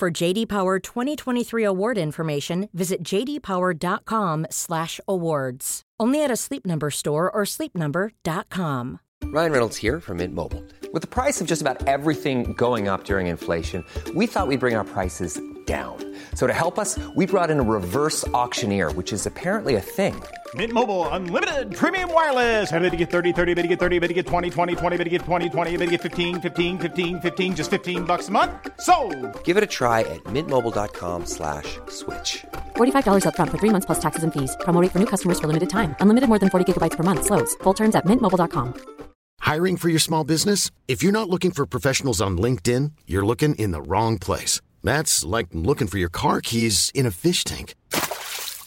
For JD Power 2023 award information, visit jdpower.com/awards. Only at a Sleep Number store or sleepnumber.com. Ryan Reynolds here from Mint Mobile. With the price of just about everything going up during inflation, we thought we'd bring our prices down. So to help us, we brought in a reverse auctioneer, which is apparently a thing. Mint Mobile unlimited premium wireless. Ready to get 30, 30, bit to get 30, bit to get 20, 20, 20, bit to get 20, 20, bit to get 15, 15, 15, 15 just 15 bucks a month. So, Give it a try at mintmobile.com slash switch. $45 upfront for three months plus taxes and fees. Promo rate for new customers for limited time. Unlimited more than 40 gigabytes per month. Slows. Full terms at mintmobile.com. Hiring for your small business? If you're not looking for professionals on LinkedIn, you're looking in the wrong place. That's like looking for your car keys in a fish tank.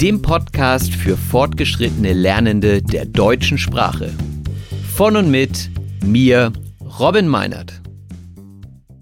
dem Podcast für fortgeschrittene Lernende der deutschen Sprache. Von und mit mir, Robin Meinert.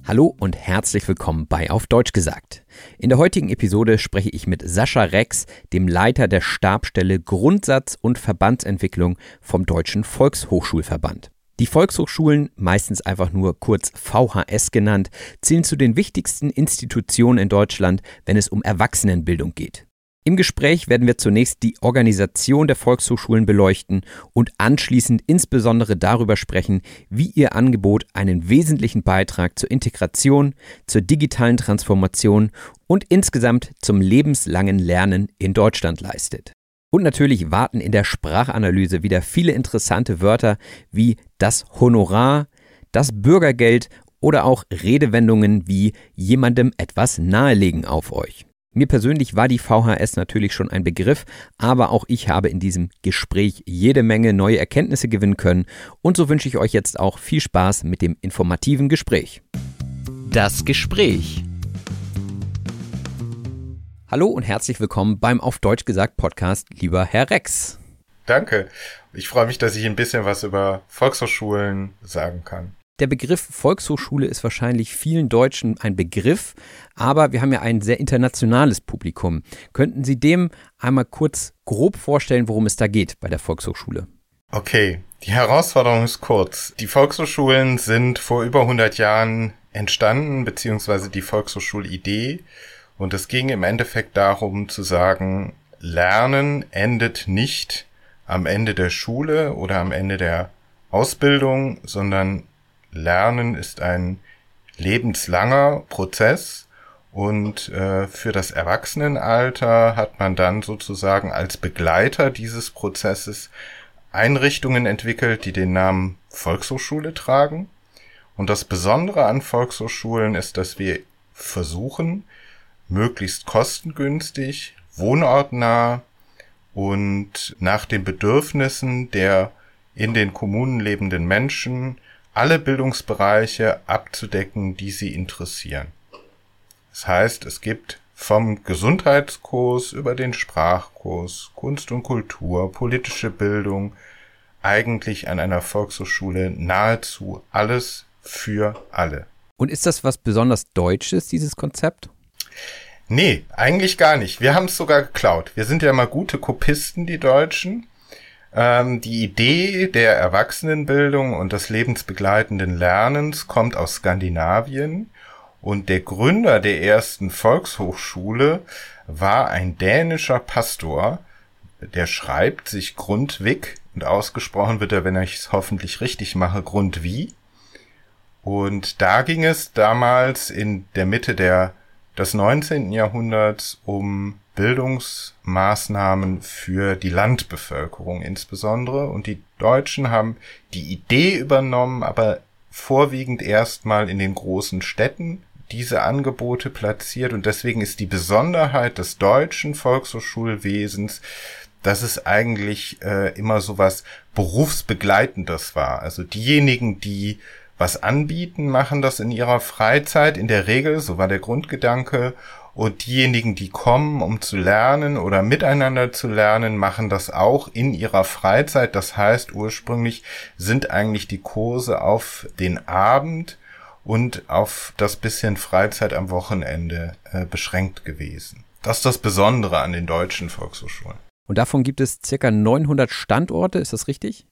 Hallo und herzlich willkommen bei Auf Deutsch gesagt. In der heutigen Episode spreche ich mit Sascha Rex, dem Leiter der Stabstelle Grundsatz und Verbandsentwicklung vom Deutschen Volkshochschulverband. Die Volkshochschulen, meistens einfach nur kurz VHS genannt, zählen zu den wichtigsten Institutionen in Deutschland, wenn es um Erwachsenenbildung geht. Im Gespräch werden wir zunächst die Organisation der Volkshochschulen beleuchten und anschließend insbesondere darüber sprechen, wie ihr Angebot einen wesentlichen Beitrag zur Integration, zur digitalen Transformation und insgesamt zum lebenslangen Lernen in Deutschland leistet. Und natürlich warten in der Sprachanalyse wieder viele interessante Wörter wie das Honorar, das Bürgergeld oder auch Redewendungen wie jemandem etwas nahelegen auf euch. Mir persönlich war die VHS natürlich schon ein Begriff, aber auch ich habe in diesem Gespräch jede Menge neue Erkenntnisse gewinnen können und so wünsche ich euch jetzt auch viel Spaß mit dem informativen Gespräch. Das Gespräch. Hallo und herzlich willkommen beim Auf Deutsch gesagt Podcast, lieber Herr Rex. Danke. Ich freue mich, dass ich ein bisschen was über Volkshochschulen sagen kann. Der Begriff Volkshochschule ist wahrscheinlich vielen Deutschen ein Begriff, aber wir haben ja ein sehr internationales Publikum. Könnten Sie dem einmal kurz grob vorstellen, worum es da geht bei der Volkshochschule? Okay, die Herausforderung ist kurz. Die Volkshochschulen sind vor über 100 Jahren entstanden, beziehungsweise die Volkshochschulidee. Und es ging im Endeffekt darum zu sagen, Lernen endet nicht am Ende der Schule oder am Ende der Ausbildung, sondern Lernen ist ein lebenslanger Prozess und äh, für das Erwachsenenalter hat man dann sozusagen als Begleiter dieses Prozesses Einrichtungen entwickelt, die den Namen Volkshochschule tragen. Und das Besondere an Volkshochschulen ist, dass wir versuchen, möglichst kostengünstig, wohnortnah und nach den Bedürfnissen der in den Kommunen lebenden Menschen alle Bildungsbereiche abzudecken, die sie interessieren. Das heißt, es gibt vom Gesundheitskurs über den Sprachkurs, Kunst und Kultur, politische Bildung, eigentlich an einer Volkshochschule nahezu alles für alle. Und ist das was besonders Deutsches, dieses Konzept? Nee, eigentlich gar nicht. Wir haben es sogar geklaut. Wir sind ja mal gute Kopisten, die Deutschen. Ähm, die Idee der Erwachsenenbildung und des lebensbegleitenden Lernens kommt aus Skandinavien und der Gründer der ersten Volkshochschule war ein dänischer Pastor, der schreibt sich Grundvik und ausgesprochen wird er, wenn ich es hoffentlich richtig mache, Grundwie. Und da ging es damals in der Mitte der des 19. Jahrhunderts um Bildungsmaßnahmen für die Landbevölkerung insbesondere. Und die Deutschen haben die Idee übernommen, aber vorwiegend erstmal in den großen Städten diese Angebote platziert. Und deswegen ist die Besonderheit des deutschen Volkshochschulwesens, dass es eigentlich äh, immer so was Berufsbegleitendes war. Also diejenigen, die was anbieten, machen das in ihrer Freizeit in der Regel, so war der Grundgedanke, und diejenigen, die kommen, um zu lernen oder miteinander zu lernen, machen das auch in ihrer Freizeit. Das heißt, ursprünglich sind eigentlich die Kurse auf den Abend und auf das bisschen Freizeit am Wochenende äh, beschränkt gewesen. Das ist das Besondere an den deutschen Volkshochschulen. Und davon gibt es circa 900 Standorte, ist das richtig?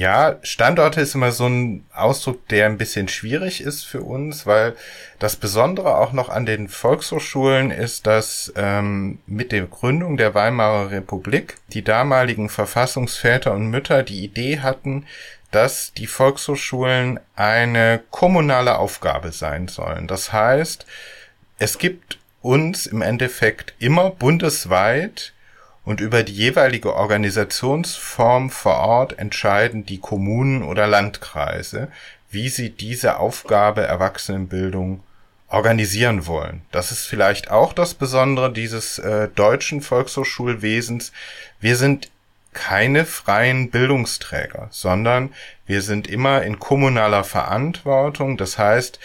Ja, Standorte ist immer so ein Ausdruck, der ein bisschen schwierig ist für uns, weil das Besondere auch noch an den Volkshochschulen ist, dass ähm, mit der Gründung der Weimarer Republik die damaligen Verfassungsväter und Mütter die Idee hatten, dass die Volkshochschulen eine kommunale Aufgabe sein sollen. Das heißt, es gibt uns im Endeffekt immer bundesweit und über die jeweilige Organisationsform vor Ort entscheiden die Kommunen oder Landkreise, wie sie diese Aufgabe Erwachsenenbildung organisieren wollen. Das ist vielleicht auch das Besondere dieses äh, deutschen Volkshochschulwesens. Wir sind keine freien Bildungsträger, sondern wir sind immer in kommunaler Verantwortung. Das heißt,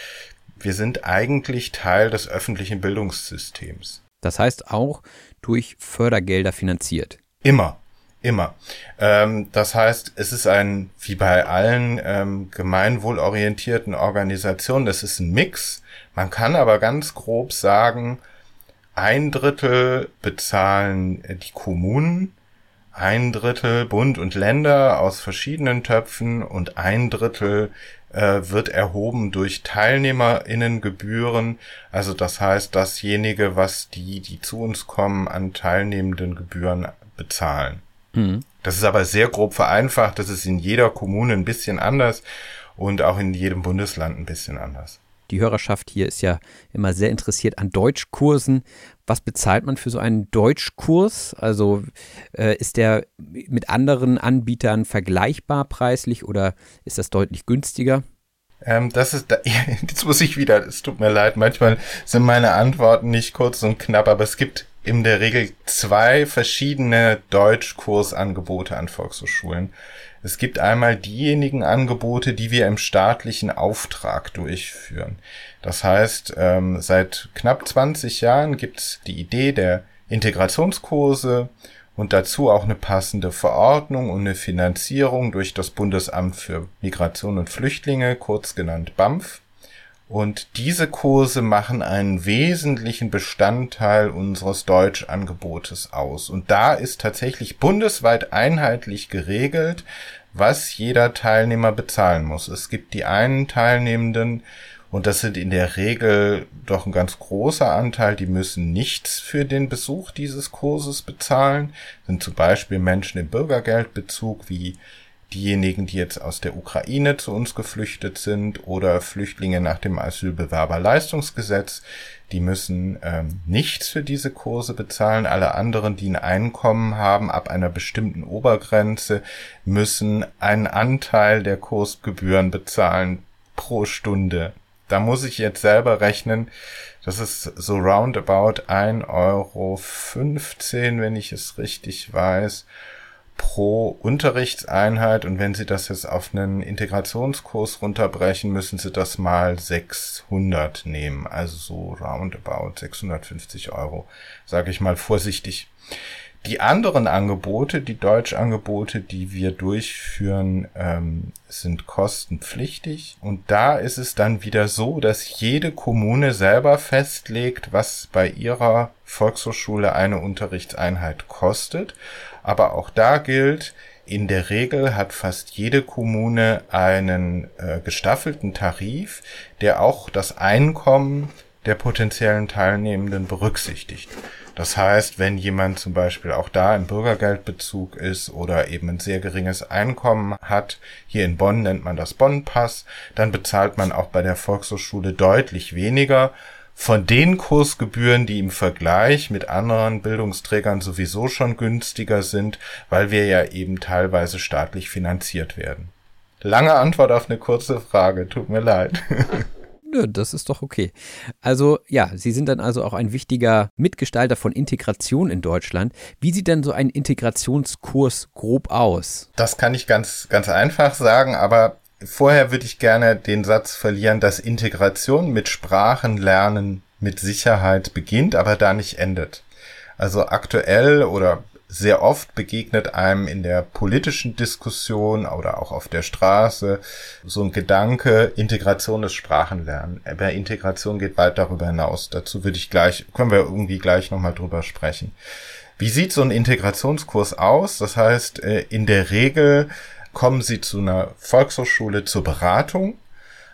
wir sind eigentlich Teil des öffentlichen Bildungssystems. Das heißt auch, durch Fördergelder finanziert. Immer, immer. Ähm, das heißt, es ist ein, wie bei allen ähm, gemeinwohlorientierten Organisationen, das ist ein Mix. Man kann aber ganz grob sagen, ein Drittel bezahlen die Kommunen, ein Drittel Bund und Länder aus verschiedenen Töpfen und ein Drittel äh, wird erhoben durch Teilnehmerinnengebühren. Also das heißt, dasjenige, was die, die zu uns kommen, an teilnehmenden Gebühren bezahlen. Mhm. Das ist aber sehr grob vereinfacht. Das ist in jeder Kommune ein bisschen anders und auch in jedem Bundesland ein bisschen anders. Die Hörerschaft hier ist ja immer sehr interessiert an Deutschkursen. Was bezahlt man für so einen Deutschkurs? Also äh, ist der mit anderen Anbietern vergleichbar preislich oder ist das deutlich günstiger? Ähm, das ist, da, jetzt muss ich wieder, es tut mir leid, manchmal sind meine Antworten nicht kurz und knapp, aber es gibt in der Regel zwei verschiedene Deutschkursangebote an Volkshochschulen. Es gibt einmal diejenigen Angebote, die wir im staatlichen Auftrag durchführen. Das heißt, ähm, seit knapp 20 Jahren gibt es die Idee der Integrationskurse und dazu auch eine passende Verordnung und eine Finanzierung durch das Bundesamt für Migration und Flüchtlinge, kurz genannt BAMF. Und diese Kurse machen einen wesentlichen Bestandteil unseres Deutschangebotes aus. Und da ist tatsächlich bundesweit einheitlich geregelt, was jeder Teilnehmer bezahlen muss. Es gibt die einen Teilnehmenden, und das sind in der Regel doch ein ganz großer Anteil, die müssen nichts für den Besuch dieses Kurses bezahlen, sind zum Beispiel Menschen im Bürgergeldbezug wie diejenigen, die jetzt aus der Ukraine zu uns geflüchtet sind oder Flüchtlinge nach dem Asylbewerberleistungsgesetz, die müssen ähm, nichts für diese Kurse bezahlen. Alle anderen, die ein Einkommen haben ab einer bestimmten Obergrenze, müssen einen Anteil der Kursgebühren bezahlen pro Stunde. Da muss ich jetzt selber rechnen. Das ist so roundabout 1,15 Euro, wenn ich es richtig weiß pro Unterrichtseinheit und wenn Sie das jetzt auf einen Integrationskurs runterbrechen, müssen Sie das mal 600 nehmen, also so roundabout 650 Euro, sage ich mal vorsichtig. Die anderen Angebote, die Deutschangebote, die wir durchführen, ähm, sind kostenpflichtig. Und da ist es dann wieder so, dass jede Kommune selber festlegt, was bei ihrer Volkshochschule eine Unterrichtseinheit kostet. Aber auch da gilt, in der Regel hat fast jede Kommune einen äh, gestaffelten Tarif, der auch das Einkommen der potenziellen Teilnehmenden berücksichtigt. Das heißt, wenn jemand zum Beispiel auch da im Bürgergeldbezug ist oder eben ein sehr geringes Einkommen hat, hier in Bonn nennt man das Bonn-Pass, dann bezahlt man auch bei der Volkshochschule deutlich weniger, von den Kursgebühren, die im Vergleich mit anderen Bildungsträgern sowieso schon günstiger sind, weil wir ja eben teilweise staatlich finanziert werden. Lange Antwort auf eine kurze Frage, tut mir leid. Nö, das ist doch okay. Also ja, Sie sind dann also auch ein wichtiger Mitgestalter von Integration in Deutschland. Wie sieht denn so ein Integrationskurs grob aus? Das kann ich ganz, ganz einfach sagen, aber vorher würde ich gerne den Satz verlieren, dass Integration mit Sprachenlernen mit Sicherheit beginnt, aber da nicht endet. Also aktuell oder sehr oft begegnet einem in der politischen Diskussion oder auch auf der Straße so ein Gedanke, Integration des Sprachenlernen. Aber Integration geht weit darüber hinaus. Dazu würde ich gleich, können wir irgendwie gleich nochmal drüber sprechen. Wie sieht so ein Integrationskurs aus? Das heißt, äh, in der Regel kommen Sie zu einer Volkshochschule zur Beratung.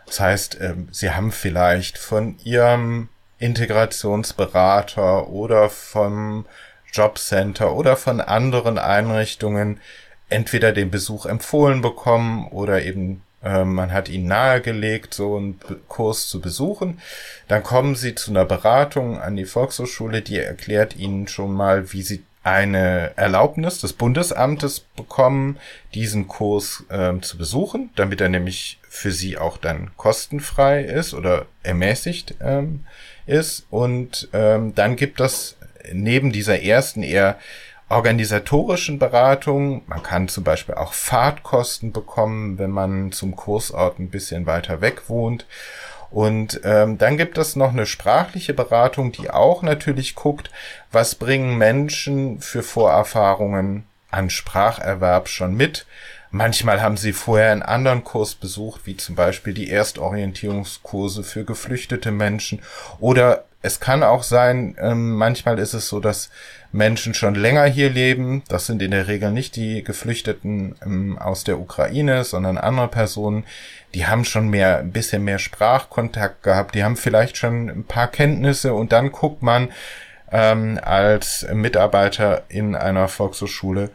Das heißt, ähm, Sie haben vielleicht von Ihrem Integrationsberater oder vom Jobcenter oder von anderen Einrichtungen entweder den Besuch empfohlen bekommen oder eben äh, man hat ihnen nahegelegt, so einen Kurs zu besuchen. Dann kommen sie zu einer Beratung an die Volkshochschule, die erklärt ihnen schon mal, wie sie eine Erlaubnis des Bundesamtes bekommen, diesen Kurs äh, zu besuchen, damit er nämlich für sie auch dann kostenfrei ist oder ermäßigt ähm, ist. Und ähm, dann gibt es neben dieser ersten eher organisatorischen Beratung, man kann zum Beispiel auch Fahrtkosten bekommen, wenn man zum Kursort ein bisschen weiter weg wohnt. Und ähm, dann gibt es noch eine sprachliche Beratung, die auch natürlich guckt, was bringen Menschen für Vorerfahrungen an Spracherwerb schon mit. Manchmal haben sie vorher einen anderen Kurs besucht, wie zum Beispiel die Erstorientierungskurse für geflüchtete Menschen oder es kann auch sein, ähm, manchmal ist es so, dass Menschen schon länger hier leben. Das sind in der Regel nicht die Geflüchteten ähm, aus der Ukraine, sondern andere Personen. Die haben schon mehr, ein bisschen mehr Sprachkontakt gehabt. Die haben vielleicht schon ein paar Kenntnisse und dann guckt man ähm, als Mitarbeiter in einer Volkshochschule,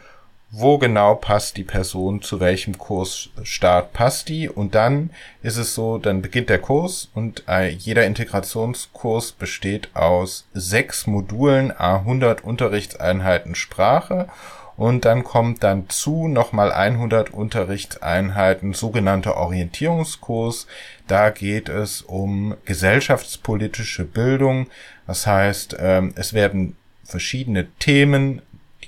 wo genau passt die Person, zu welchem Kursstart passt die. Und dann ist es so, dann beginnt der Kurs und äh, jeder Integrationskurs besteht aus sechs Modulen, a 100 Unterrichtseinheiten Sprache. Und dann kommt dann zu nochmal 100 Unterrichtseinheiten, sogenannter Orientierungskurs. Da geht es um gesellschaftspolitische Bildung. Das heißt, ähm, es werden verschiedene Themen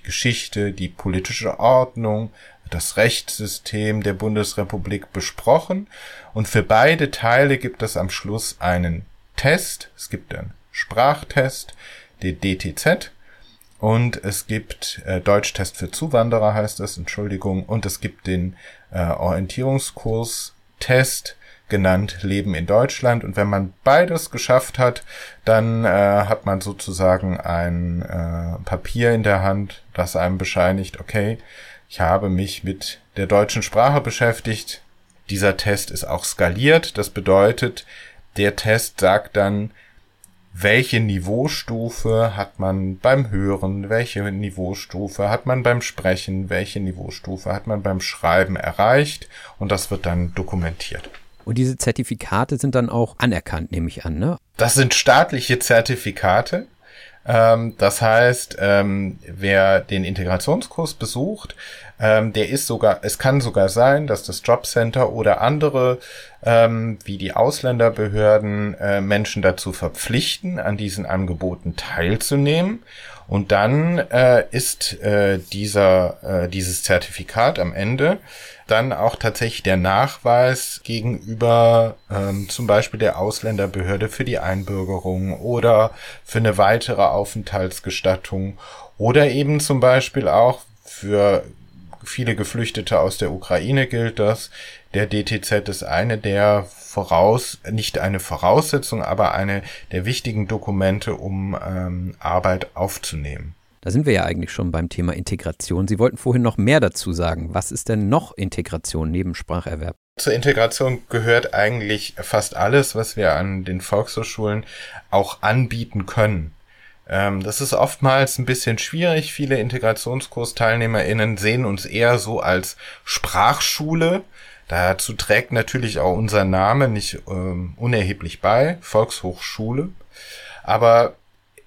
Geschichte, die politische Ordnung, das Rechtssystem der Bundesrepublik besprochen und für beide Teile gibt es am Schluss einen Test. Es gibt einen Sprachtest, den DTZ und es gibt äh, Deutschtest für Zuwanderer heißt es, Entschuldigung, und es gibt den äh, Orientierungskurs Test genannt Leben in Deutschland. Und wenn man beides geschafft hat, dann äh, hat man sozusagen ein äh, Papier in der Hand, das einem bescheinigt, okay, ich habe mich mit der deutschen Sprache beschäftigt. Dieser Test ist auch skaliert. Das bedeutet, der Test sagt dann, welche Niveaustufe hat man beim Hören, welche Niveaustufe hat man beim Sprechen, welche Niveaustufe hat man beim Schreiben erreicht und das wird dann dokumentiert. Und diese Zertifikate sind dann auch anerkannt, nehme ich an, ne? Das sind staatliche Zertifikate. Ähm, das heißt, ähm, wer den Integrationskurs besucht, ähm, der ist sogar, es kann sogar sein, dass das Jobcenter oder andere, ähm, wie die Ausländerbehörden, äh, Menschen dazu verpflichten, an diesen Angeboten teilzunehmen. Und dann äh, ist äh, dieser, äh, dieses Zertifikat am Ende dann auch tatsächlich der Nachweis gegenüber ähm, zum Beispiel der Ausländerbehörde für die Einbürgerung oder für eine weitere Aufenthaltsgestattung oder eben zum Beispiel auch für viele Geflüchtete aus der Ukraine gilt das. Der DTZ ist eine der voraus, nicht eine Voraussetzung, aber eine der wichtigen Dokumente, um ähm, Arbeit aufzunehmen. Da sind wir ja eigentlich schon beim Thema Integration. Sie wollten vorhin noch mehr dazu sagen. Was ist denn noch Integration neben Spracherwerb? Zur Integration gehört eigentlich fast alles, was wir an den Volkshochschulen auch anbieten können. Ähm, das ist oftmals ein bisschen schwierig. Viele Integrationskursteilnehmerinnen sehen uns eher so als Sprachschule. Dazu trägt natürlich auch unser Name nicht ähm, unerheblich bei, Volkshochschule. Aber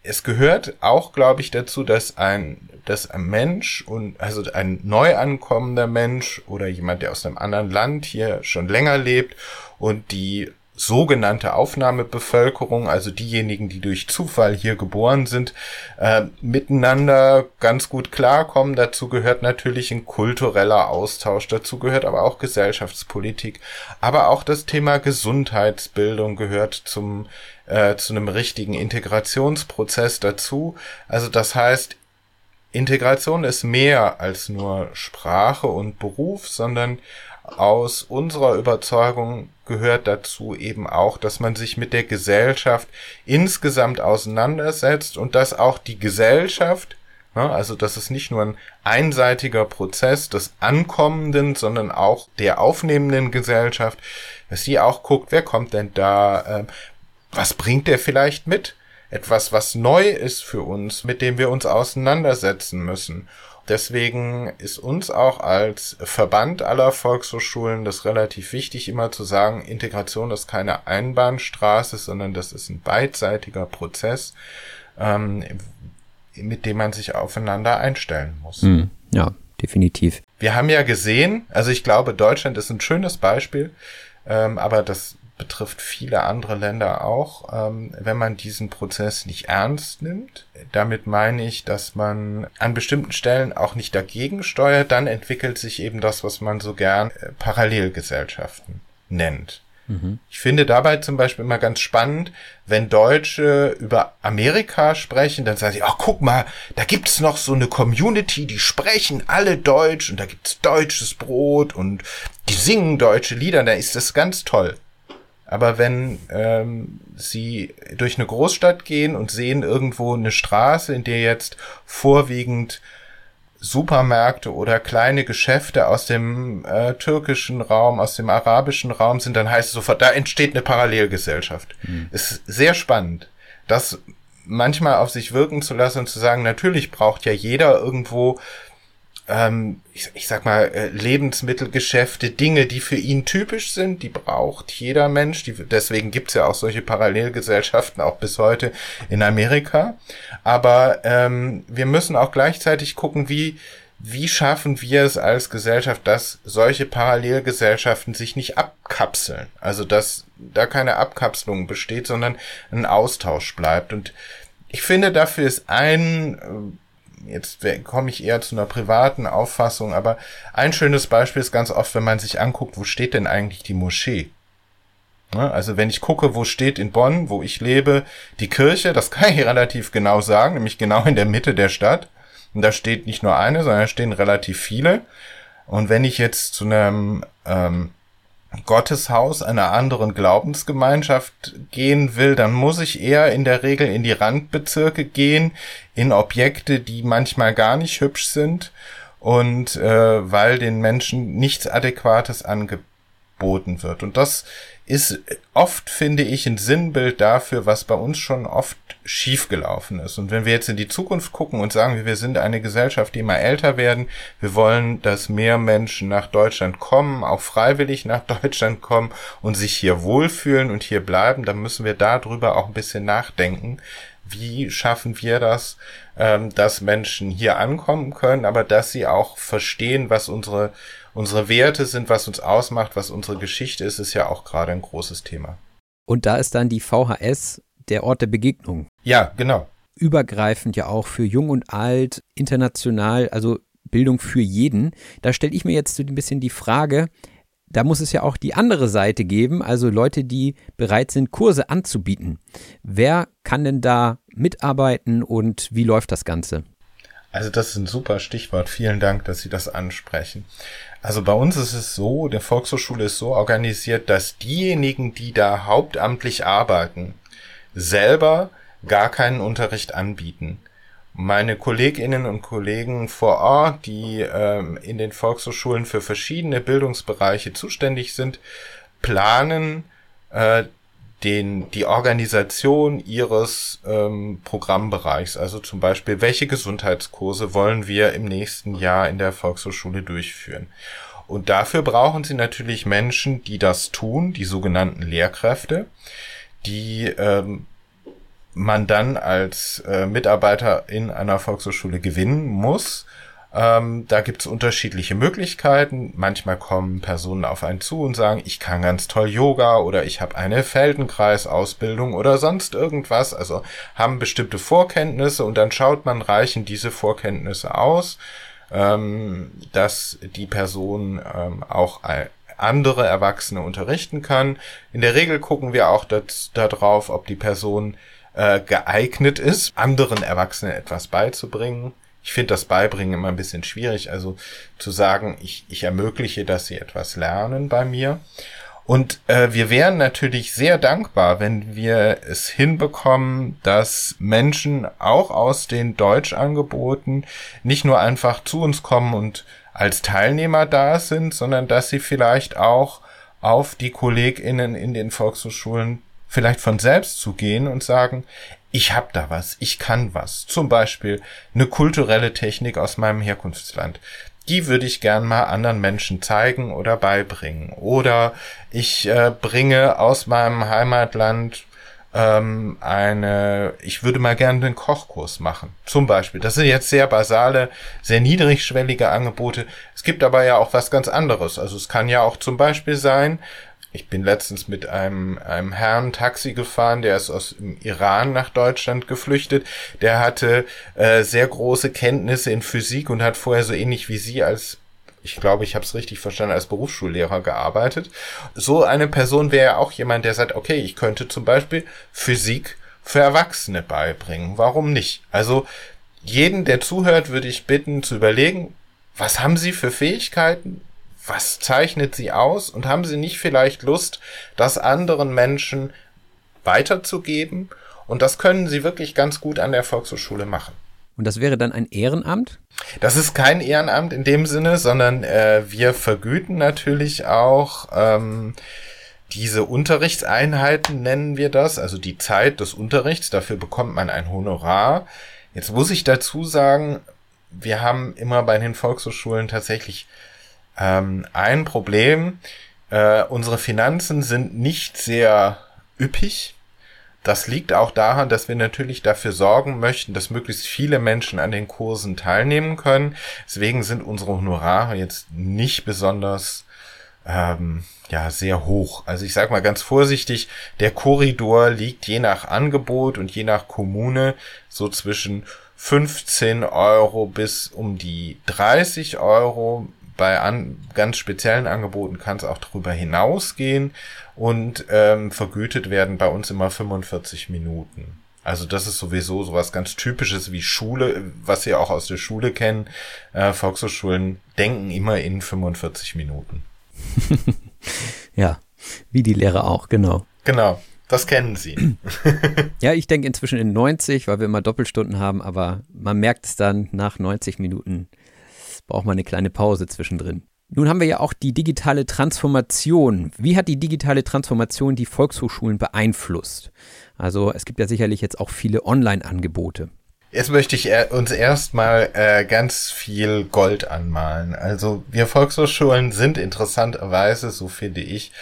es gehört auch, glaube ich, dazu, dass ein, dass ein Mensch und also ein neu ankommender Mensch oder jemand, der aus einem anderen Land hier schon länger lebt und die sogenannte Aufnahmebevölkerung, also diejenigen, die durch Zufall hier geboren sind, äh, miteinander ganz gut klarkommen. Dazu gehört natürlich ein kultureller Austausch, dazu gehört aber auch Gesellschaftspolitik, aber auch das Thema Gesundheitsbildung gehört zum äh, zu einem richtigen Integrationsprozess dazu. Also das heißt, Integration ist mehr als nur Sprache und Beruf, sondern aus unserer Überzeugung gehört dazu eben auch, dass man sich mit der Gesellschaft insgesamt auseinandersetzt und dass auch die Gesellschaft, ne, also dass es nicht nur ein einseitiger Prozess des Ankommenden, sondern auch der aufnehmenden Gesellschaft, dass sie auch guckt, wer kommt denn da, äh, was bringt der vielleicht mit? Etwas, was neu ist für uns, mit dem wir uns auseinandersetzen müssen. Deswegen ist uns auch als Verband aller Volkshochschulen das relativ wichtig, immer zu sagen, Integration ist keine Einbahnstraße, sondern das ist ein beidseitiger Prozess, ähm, mit dem man sich aufeinander einstellen muss. Hm, ja, definitiv. Wir haben ja gesehen, also ich glaube, Deutschland ist ein schönes Beispiel, ähm, aber das betrifft viele andere Länder auch, ähm, wenn man diesen Prozess nicht ernst nimmt. Damit meine ich, dass man an bestimmten Stellen auch nicht dagegen steuert, dann entwickelt sich eben das, was man so gern äh, Parallelgesellschaften nennt. Mhm. Ich finde dabei zum Beispiel immer ganz spannend, wenn Deutsche über Amerika sprechen, dann sagen sie, ach guck mal, da gibt's noch so eine Community, die sprechen alle Deutsch und da gibt's deutsches Brot und die singen deutsche Lieder, da ist das ganz toll. Aber wenn ähm, sie durch eine Großstadt gehen und sehen irgendwo eine Straße, in der jetzt vorwiegend Supermärkte oder kleine Geschäfte aus dem äh, türkischen Raum, aus dem arabischen Raum sind, dann heißt es sofort, da entsteht eine Parallelgesellschaft. Mhm. Ist sehr spannend, das manchmal auf sich wirken zu lassen und zu sagen, natürlich braucht ja jeder irgendwo ähm, ich, ich sag mal, äh, Lebensmittelgeschäfte, Dinge, die für ihn typisch sind, die braucht jeder Mensch. Die, deswegen gibt's ja auch solche Parallelgesellschaften auch bis heute in Amerika. Aber ähm, wir müssen auch gleichzeitig gucken, wie wie schaffen wir es als Gesellschaft, dass solche Parallelgesellschaften sich nicht abkapseln? Also, dass da keine Abkapselung besteht, sondern ein Austausch bleibt. Und ich finde, dafür ist ein jetzt komme ich eher zu einer privaten Auffassung, aber ein schönes Beispiel ist ganz oft, wenn man sich anguckt, wo steht denn eigentlich die Moschee? Ne, also wenn ich gucke, wo steht in Bonn, wo ich lebe, die Kirche, das kann ich relativ genau sagen, nämlich genau in der Mitte der Stadt. Und da steht nicht nur eine, sondern da stehen relativ viele. Und wenn ich jetzt zu einem ähm, Gotteshaus einer anderen Glaubensgemeinschaft gehen will, dann muss ich eher in der Regel in die Randbezirke gehen, in Objekte, die manchmal gar nicht hübsch sind und äh, weil den Menschen nichts Adäquates angeboten wird. Und das ist oft, finde ich, ein Sinnbild dafür, was bei uns schon oft schiefgelaufen ist. Und wenn wir jetzt in die Zukunft gucken und sagen, wir sind eine Gesellschaft, die immer älter werden, wir wollen, dass mehr Menschen nach Deutschland kommen, auch freiwillig nach Deutschland kommen und sich hier wohlfühlen und hier bleiben, dann müssen wir darüber auch ein bisschen nachdenken. Wie schaffen wir das, ähm, dass Menschen hier ankommen können, aber dass sie auch verstehen, was unsere unsere Werte sind, was uns ausmacht, was unsere Geschichte ist, ist ja auch gerade ein großes Thema. Und da ist dann die VHS der Ort der Begegnung. Ja, genau. Übergreifend ja auch für Jung und Alt, international, also Bildung für jeden. Da stelle ich mir jetzt so ein bisschen die Frage, da muss es ja auch die andere Seite geben, also Leute, die bereit sind, Kurse anzubieten. Wer kann denn da mitarbeiten und wie läuft das Ganze? Also das ist ein super Stichwort. Vielen Dank, dass Sie das ansprechen. Also bei uns ist es so, der Volkshochschule ist so organisiert, dass diejenigen, die da hauptamtlich arbeiten, selber gar keinen Unterricht anbieten. Meine Kolleginnen und Kollegen vor Ort, die ähm, in den Volkshochschulen für verschiedene Bildungsbereiche zuständig sind, planen äh, den, die Organisation ihres ähm, Programmbereichs. Also zum Beispiel, welche Gesundheitskurse wollen wir im nächsten Jahr in der Volkshochschule durchführen? Und dafür brauchen sie natürlich Menschen, die das tun, die sogenannten Lehrkräfte, die ähm, man dann als äh, Mitarbeiter in einer Volkshochschule gewinnen muss. Ähm, da gibt's unterschiedliche Möglichkeiten. Manchmal kommen Personen auf einen zu und sagen, ich kann ganz toll Yoga oder ich habe eine Feldenkreisausbildung oder sonst irgendwas. Also haben bestimmte Vorkenntnisse und dann schaut man, reichen diese Vorkenntnisse aus, ähm, dass die Person ähm, auch andere Erwachsene unterrichten kann. In der Regel gucken wir auch darauf, ob die Person äh, geeignet ist, anderen Erwachsenen etwas beizubringen. Ich finde das Beibringen immer ein bisschen schwierig, also zu sagen, ich, ich ermögliche, dass sie etwas lernen bei mir. Und äh, wir wären natürlich sehr dankbar, wenn wir es hinbekommen, dass Menschen auch aus den Deutschangeboten nicht nur einfach zu uns kommen und als Teilnehmer da sind, sondern dass sie vielleicht auch auf die KollegInnen in den Volkshochschulen vielleicht von selbst zu gehen und sagen, ich hab da was, ich kann was. Zum Beispiel eine kulturelle Technik aus meinem Herkunftsland. Die würde ich gern mal anderen Menschen zeigen oder beibringen. Oder ich äh, bringe aus meinem Heimatland ähm, eine, ich würde mal gerne den Kochkurs machen. Zum Beispiel. Das sind jetzt sehr basale, sehr niedrigschwellige Angebote. Es gibt aber ja auch was ganz anderes. Also es kann ja auch zum Beispiel sein, ich bin letztens mit einem, einem Herrn Taxi gefahren, der ist aus dem Iran nach Deutschland geflüchtet. Der hatte äh, sehr große Kenntnisse in Physik und hat vorher so ähnlich wie Sie als ich glaube, ich habe es richtig verstanden, als Berufsschullehrer gearbeitet. So eine Person wäre ja auch jemand, der sagt, okay, ich könnte zum Beispiel Physik für Erwachsene beibringen. Warum nicht? Also jeden, der zuhört, würde ich bitten zu überlegen, was haben Sie für Fähigkeiten? Was zeichnet sie aus und haben sie nicht vielleicht Lust, das anderen Menschen weiterzugeben? Und das können sie wirklich ganz gut an der Volkshochschule machen. Und das wäre dann ein Ehrenamt? Das ist kein Ehrenamt in dem Sinne, sondern äh, wir vergüten natürlich auch ähm, diese Unterrichtseinheiten, nennen wir das, also die Zeit des Unterrichts. Dafür bekommt man ein Honorar. Jetzt muss ich dazu sagen, wir haben immer bei den Volkshochschulen tatsächlich ähm, ein Problem, äh, unsere Finanzen sind nicht sehr üppig. Das liegt auch daran, dass wir natürlich dafür sorgen möchten, dass möglichst viele Menschen an den Kursen teilnehmen können. Deswegen sind unsere Honorare jetzt nicht besonders ähm, ja sehr hoch. Also ich sage mal ganz vorsichtig, der Korridor liegt je nach Angebot und je nach Kommune so zwischen 15 Euro bis um die 30 Euro bei an, ganz speziellen Angeboten kann es auch darüber hinausgehen und ähm, vergütet werden bei uns immer 45 Minuten. Also das ist sowieso sowas ganz Typisches wie Schule, was Sie auch aus der Schule kennen. Äh, Volkshochschulen denken immer in 45 Minuten. ja, wie die Lehrer auch, genau. Genau, das kennen Sie. ja, ich denke inzwischen in 90, weil wir immer Doppelstunden haben, aber man merkt es dann nach 90 Minuten braucht man eine kleine Pause zwischendrin. Nun haben wir ja auch die digitale Transformation. Wie hat die digitale Transformation die Volkshochschulen beeinflusst? Also es gibt ja sicherlich jetzt auch viele Online-Angebote. Jetzt möchte ich uns erstmal äh, ganz viel Gold anmalen. Also wir Volkshochschulen sind interessanterweise, so finde ich,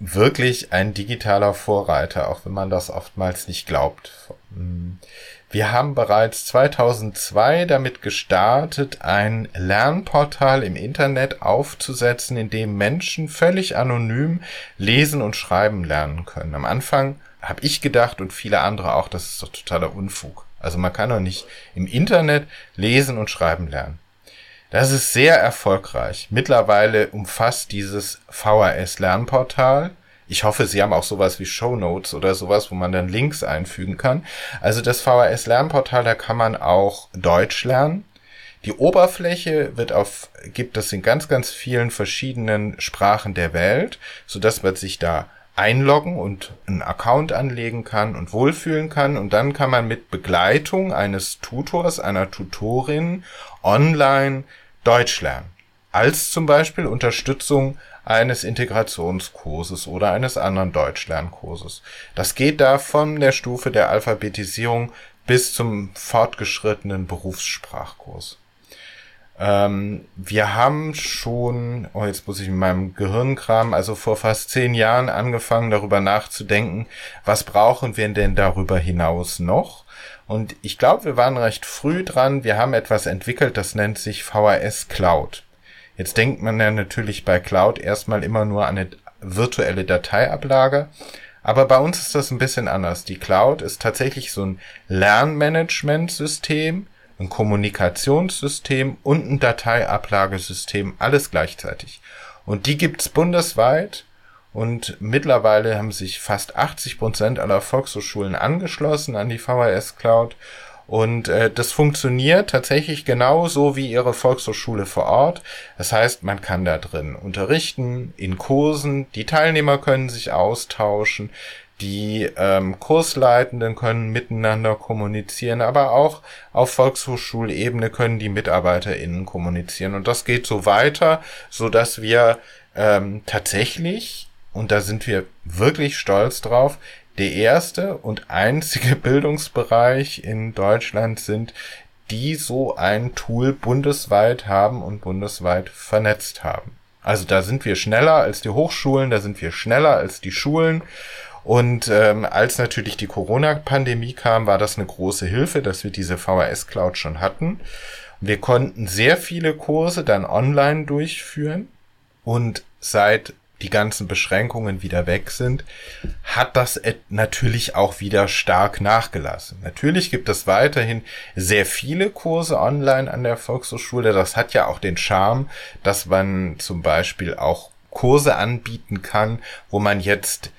wirklich ein digitaler Vorreiter, auch wenn man das oftmals nicht glaubt. Wir haben bereits 2002 damit gestartet, ein Lernportal im Internet aufzusetzen, in dem Menschen völlig anonym lesen und schreiben lernen können. Am Anfang habe ich gedacht und viele andere auch, das ist doch totaler Unfug. Also man kann doch nicht im Internet lesen und schreiben lernen. Das ist sehr erfolgreich. Mittlerweile umfasst dieses VHS-Lernportal ich hoffe, Sie haben auch sowas wie Show Notes oder sowas, wo man dann Links einfügen kann. Also das VHS Lernportal, da kann man auch Deutsch lernen. Die Oberfläche wird auf, gibt es in ganz, ganz vielen verschiedenen Sprachen der Welt, so dass man sich da einloggen und einen Account anlegen kann und wohlfühlen kann. Und dann kann man mit Begleitung eines Tutors, einer Tutorin online Deutsch lernen. Als zum Beispiel Unterstützung eines Integrationskurses oder eines anderen Deutschlernkurses. Das geht da von der Stufe der Alphabetisierung bis zum fortgeschrittenen Berufssprachkurs. Ähm, wir haben schon, oh, jetzt muss ich in meinem Gehirn kramen, also vor fast zehn Jahren angefangen, darüber nachzudenken, was brauchen wir denn darüber hinaus noch? Und ich glaube, wir waren recht früh dran. Wir haben etwas entwickelt, das nennt sich VHS Cloud. Jetzt denkt man ja natürlich bei Cloud erstmal immer nur an eine virtuelle Dateiablage. Aber bei uns ist das ein bisschen anders. Die Cloud ist tatsächlich so ein Lernmanagementsystem, ein Kommunikationssystem und ein Dateiablagesystem, alles gleichzeitig. Und die gibt's bundesweit und mittlerweile haben sich fast 80 Prozent aller Volkshochschulen angeschlossen an die VHS Cloud und äh, das funktioniert tatsächlich genauso wie ihre Volkshochschule vor Ort. Das heißt, man kann da drin unterrichten, in Kursen, die Teilnehmer können sich austauschen, die ähm, Kursleitenden können miteinander kommunizieren, aber auch auf Volkshochschulebene können die MitarbeiterInnen kommunizieren. Und das geht so weiter, so dass wir ähm, tatsächlich, und da sind wir wirklich stolz drauf, der erste und einzige Bildungsbereich in Deutschland sind, die so ein Tool bundesweit haben und bundesweit vernetzt haben. Also da sind wir schneller als die Hochschulen, da sind wir schneller als die Schulen. Und ähm, als natürlich die Corona-Pandemie kam, war das eine große Hilfe, dass wir diese VHS-Cloud schon hatten. Wir konnten sehr viele Kurse dann online durchführen. Und seit die ganzen Beschränkungen wieder weg sind, hat das natürlich auch wieder stark nachgelassen. Natürlich gibt es weiterhin sehr viele Kurse online an der Volkshochschule. Das hat ja auch den Charme, dass man zum Beispiel auch Kurse anbieten kann, wo man jetzt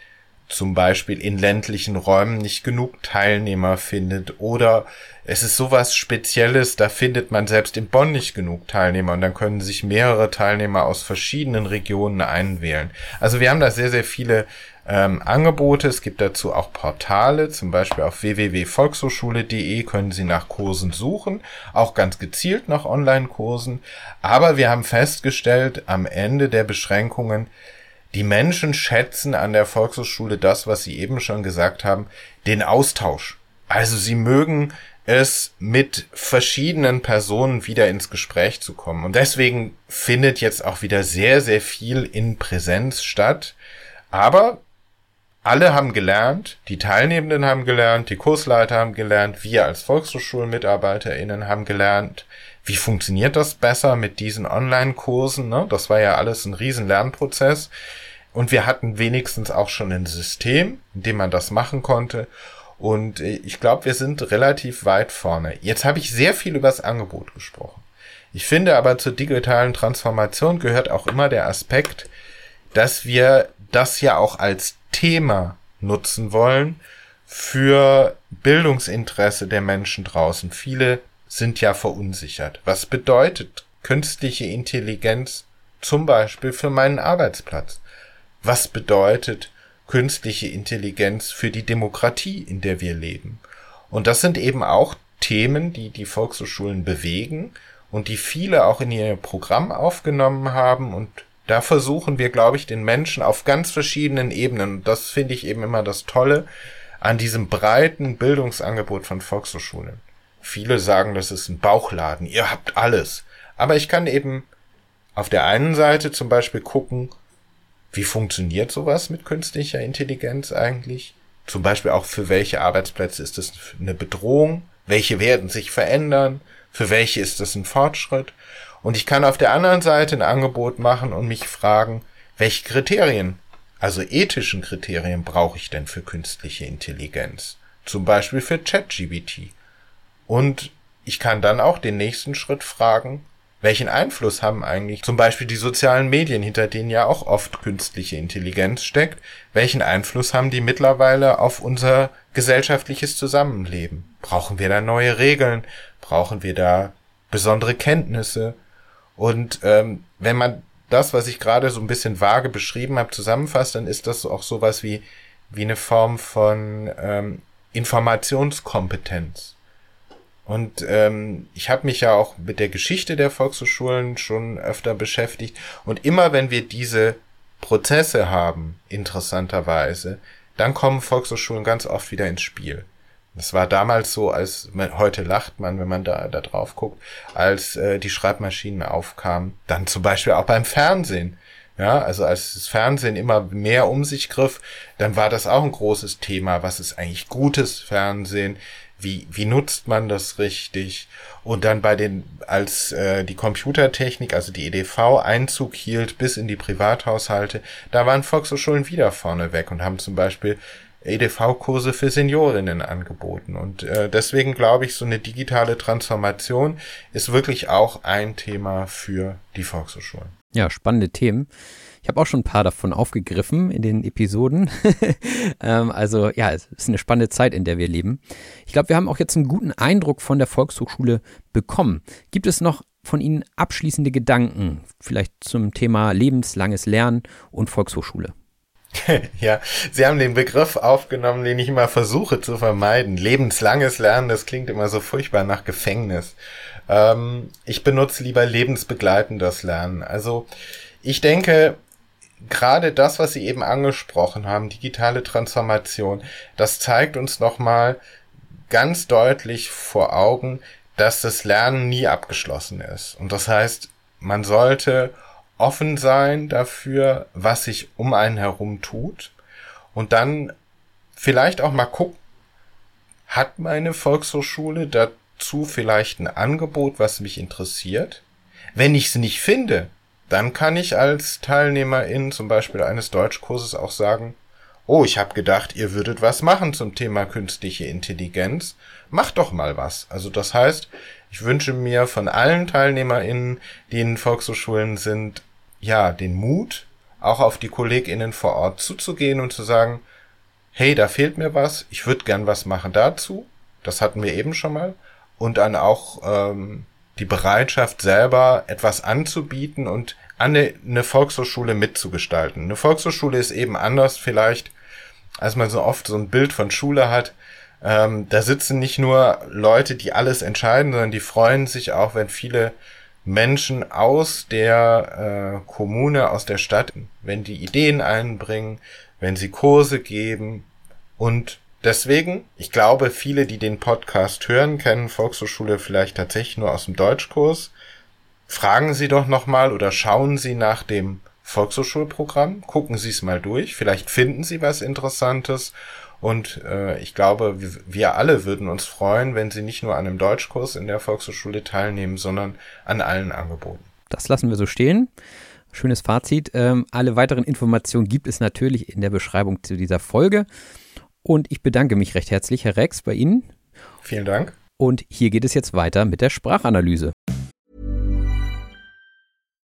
zum Beispiel in ländlichen Räumen nicht genug Teilnehmer findet oder es ist sowas Spezielles, da findet man selbst in Bonn nicht genug Teilnehmer und dann können sich mehrere Teilnehmer aus verschiedenen Regionen einwählen. Also wir haben da sehr, sehr viele ähm, Angebote. Es gibt dazu auch Portale, zum Beispiel auf www.volkshochschule.de können Sie nach Kursen suchen, auch ganz gezielt nach Online-Kursen. Aber wir haben festgestellt, am Ende der Beschränkungen, die Menschen schätzen an der Volkshochschule das, was Sie eben schon gesagt haben, den Austausch. Also sie mögen es mit verschiedenen Personen wieder ins Gespräch zu kommen. Und deswegen findet jetzt auch wieder sehr, sehr viel in Präsenz statt. Aber alle haben gelernt, die Teilnehmenden haben gelernt, die Kursleiter haben gelernt, wir als VolkshochschulmitarbeiterInnen haben gelernt, wie funktioniert das besser mit diesen Online-Kursen. Ne? Das war ja alles ein riesen Lernprozess. Und wir hatten wenigstens auch schon ein System, in dem man das machen konnte. Und äh, ich glaube, wir sind relativ weit vorne. Jetzt habe ich sehr viel über das Angebot gesprochen. Ich finde aber zur digitalen Transformation gehört auch immer der Aspekt, dass wir das ja auch als Thema nutzen wollen für Bildungsinteresse der Menschen draußen. Viele sind ja verunsichert. Was bedeutet künstliche Intelligenz zum Beispiel für meinen Arbeitsplatz? was bedeutet künstliche Intelligenz für die Demokratie, in der wir leben. Und das sind eben auch Themen, die die Volkshochschulen bewegen und die viele auch in ihr Programm aufgenommen haben. Und da versuchen wir, glaube ich, den Menschen auf ganz verschiedenen Ebenen, und das finde ich eben immer das Tolle, an diesem breiten Bildungsangebot von Volkshochschulen. Viele sagen, das ist ein Bauchladen, ihr habt alles. Aber ich kann eben auf der einen Seite zum Beispiel gucken, wie funktioniert sowas mit künstlicher Intelligenz eigentlich? Zum Beispiel auch für welche Arbeitsplätze ist das eine Bedrohung? Welche werden sich verändern? Für welche ist das ein Fortschritt? Und ich kann auf der anderen Seite ein Angebot machen und mich fragen, welche Kriterien, also ethischen Kriterien brauche ich denn für künstliche Intelligenz? Zum Beispiel für ChatGBT. Und ich kann dann auch den nächsten Schritt fragen, welchen Einfluss haben eigentlich zum Beispiel die sozialen Medien, hinter denen ja auch oft künstliche Intelligenz steckt, welchen Einfluss haben die mittlerweile auf unser gesellschaftliches Zusammenleben? Brauchen wir da neue Regeln? Brauchen wir da besondere Kenntnisse? Und ähm, wenn man das, was ich gerade so ein bisschen vage beschrieben habe, zusammenfasst, dann ist das auch sowas wie, wie eine Form von ähm, Informationskompetenz. Und ähm, ich habe mich ja auch mit der Geschichte der Volkshochschulen schon öfter beschäftigt. Und immer wenn wir diese Prozesse haben, interessanterweise, dann kommen Volkshochschulen ganz oft wieder ins Spiel. Das war damals so, als heute lacht man, wenn man da, da drauf guckt, als äh, die Schreibmaschinen aufkamen. Dann zum Beispiel auch beim Fernsehen. Ja, also als das Fernsehen immer mehr um sich griff, dann war das auch ein großes Thema. Was ist eigentlich gutes Fernsehen? Wie, wie nutzt man das richtig? Und dann bei den, als äh, die Computertechnik, also die EDV Einzug hielt bis in die Privathaushalte, da waren Volkshochschulen wieder vorne weg und haben zum Beispiel EDV-Kurse für Seniorinnen angeboten. Und äh, deswegen glaube ich, so eine digitale Transformation ist wirklich auch ein Thema für die Volkshochschulen. Ja, spannende Themen. Ich habe auch schon ein paar davon aufgegriffen in den Episoden. ähm, also ja, es ist eine spannende Zeit, in der wir leben. Ich glaube, wir haben auch jetzt einen guten Eindruck von der Volkshochschule bekommen. Gibt es noch von Ihnen abschließende Gedanken, vielleicht zum Thema lebenslanges Lernen und Volkshochschule? ja, Sie haben den Begriff aufgenommen, den ich immer versuche zu vermeiden. Lebenslanges Lernen, das klingt immer so furchtbar nach Gefängnis. Ähm, ich benutze lieber lebensbegleitendes Lernen. Also ich denke, gerade das, was Sie eben angesprochen haben, digitale Transformation, das zeigt uns nochmal ganz deutlich vor Augen, dass das Lernen nie abgeschlossen ist. Und das heißt, man sollte offen sein dafür, was sich um einen herum tut und dann vielleicht auch mal gucken, hat meine Volkshochschule dazu vielleicht ein Angebot, was mich interessiert? Wenn ich es nicht finde, dann kann ich als Teilnehmerin zum Beispiel eines Deutschkurses auch sagen, oh, ich habe gedacht, ihr würdet was machen zum Thema künstliche Intelligenz. Macht doch mal was. Also das heißt, ich wünsche mir von allen TeilnehmerInnen, die in Volkshochschulen sind, ja, den Mut, auch auf die KollegInnen vor Ort zuzugehen und zu sagen, hey, da fehlt mir was, ich würde gern was machen dazu. Das hatten wir eben schon mal. Und dann auch ähm, die Bereitschaft, selber etwas anzubieten und eine, eine Volkshochschule mitzugestalten. Eine Volkshochschule ist eben anders vielleicht, als man so oft so ein Bild von Schule hat. Ähm, da sitzen nicht nur Leute, die alles entscheiden, sondern die freuen sich auch, wenn viele Menschen aus der äh, Kommune, aus der Stadt, wenn die Ideen einbringen, wenn sie Kurse geben und deswegen, ich glaube, viele, die den Podcast hören, kennen Volkshochschule vielleicht tatsächlich nur aus dem Deutschkurs. Fragen Sie doch nochmal oder schauen Sie nach dem Volkshochschulprogramm, gucken Sie es mal durch, vielleicht finden Sie was Interessantes und äh, ich glaube, wir alle würden uns freuen, wenn Sie nicht nur an einem Deutschkurs in der Volkshochschule teilnehmen, sondern an allen Angeboten. Das lassen wir so stehen. Schönes Fazit. Ähm, alle weiteren Informationen gibt es natürlich in der Beschreibung zu dieser Folge. Und ich bedanke mich recht herzlich, Herr Rex, bei Ihnen. Vielen Dank. Und hier geht es jetzt weiter mit der Sprachanalyse.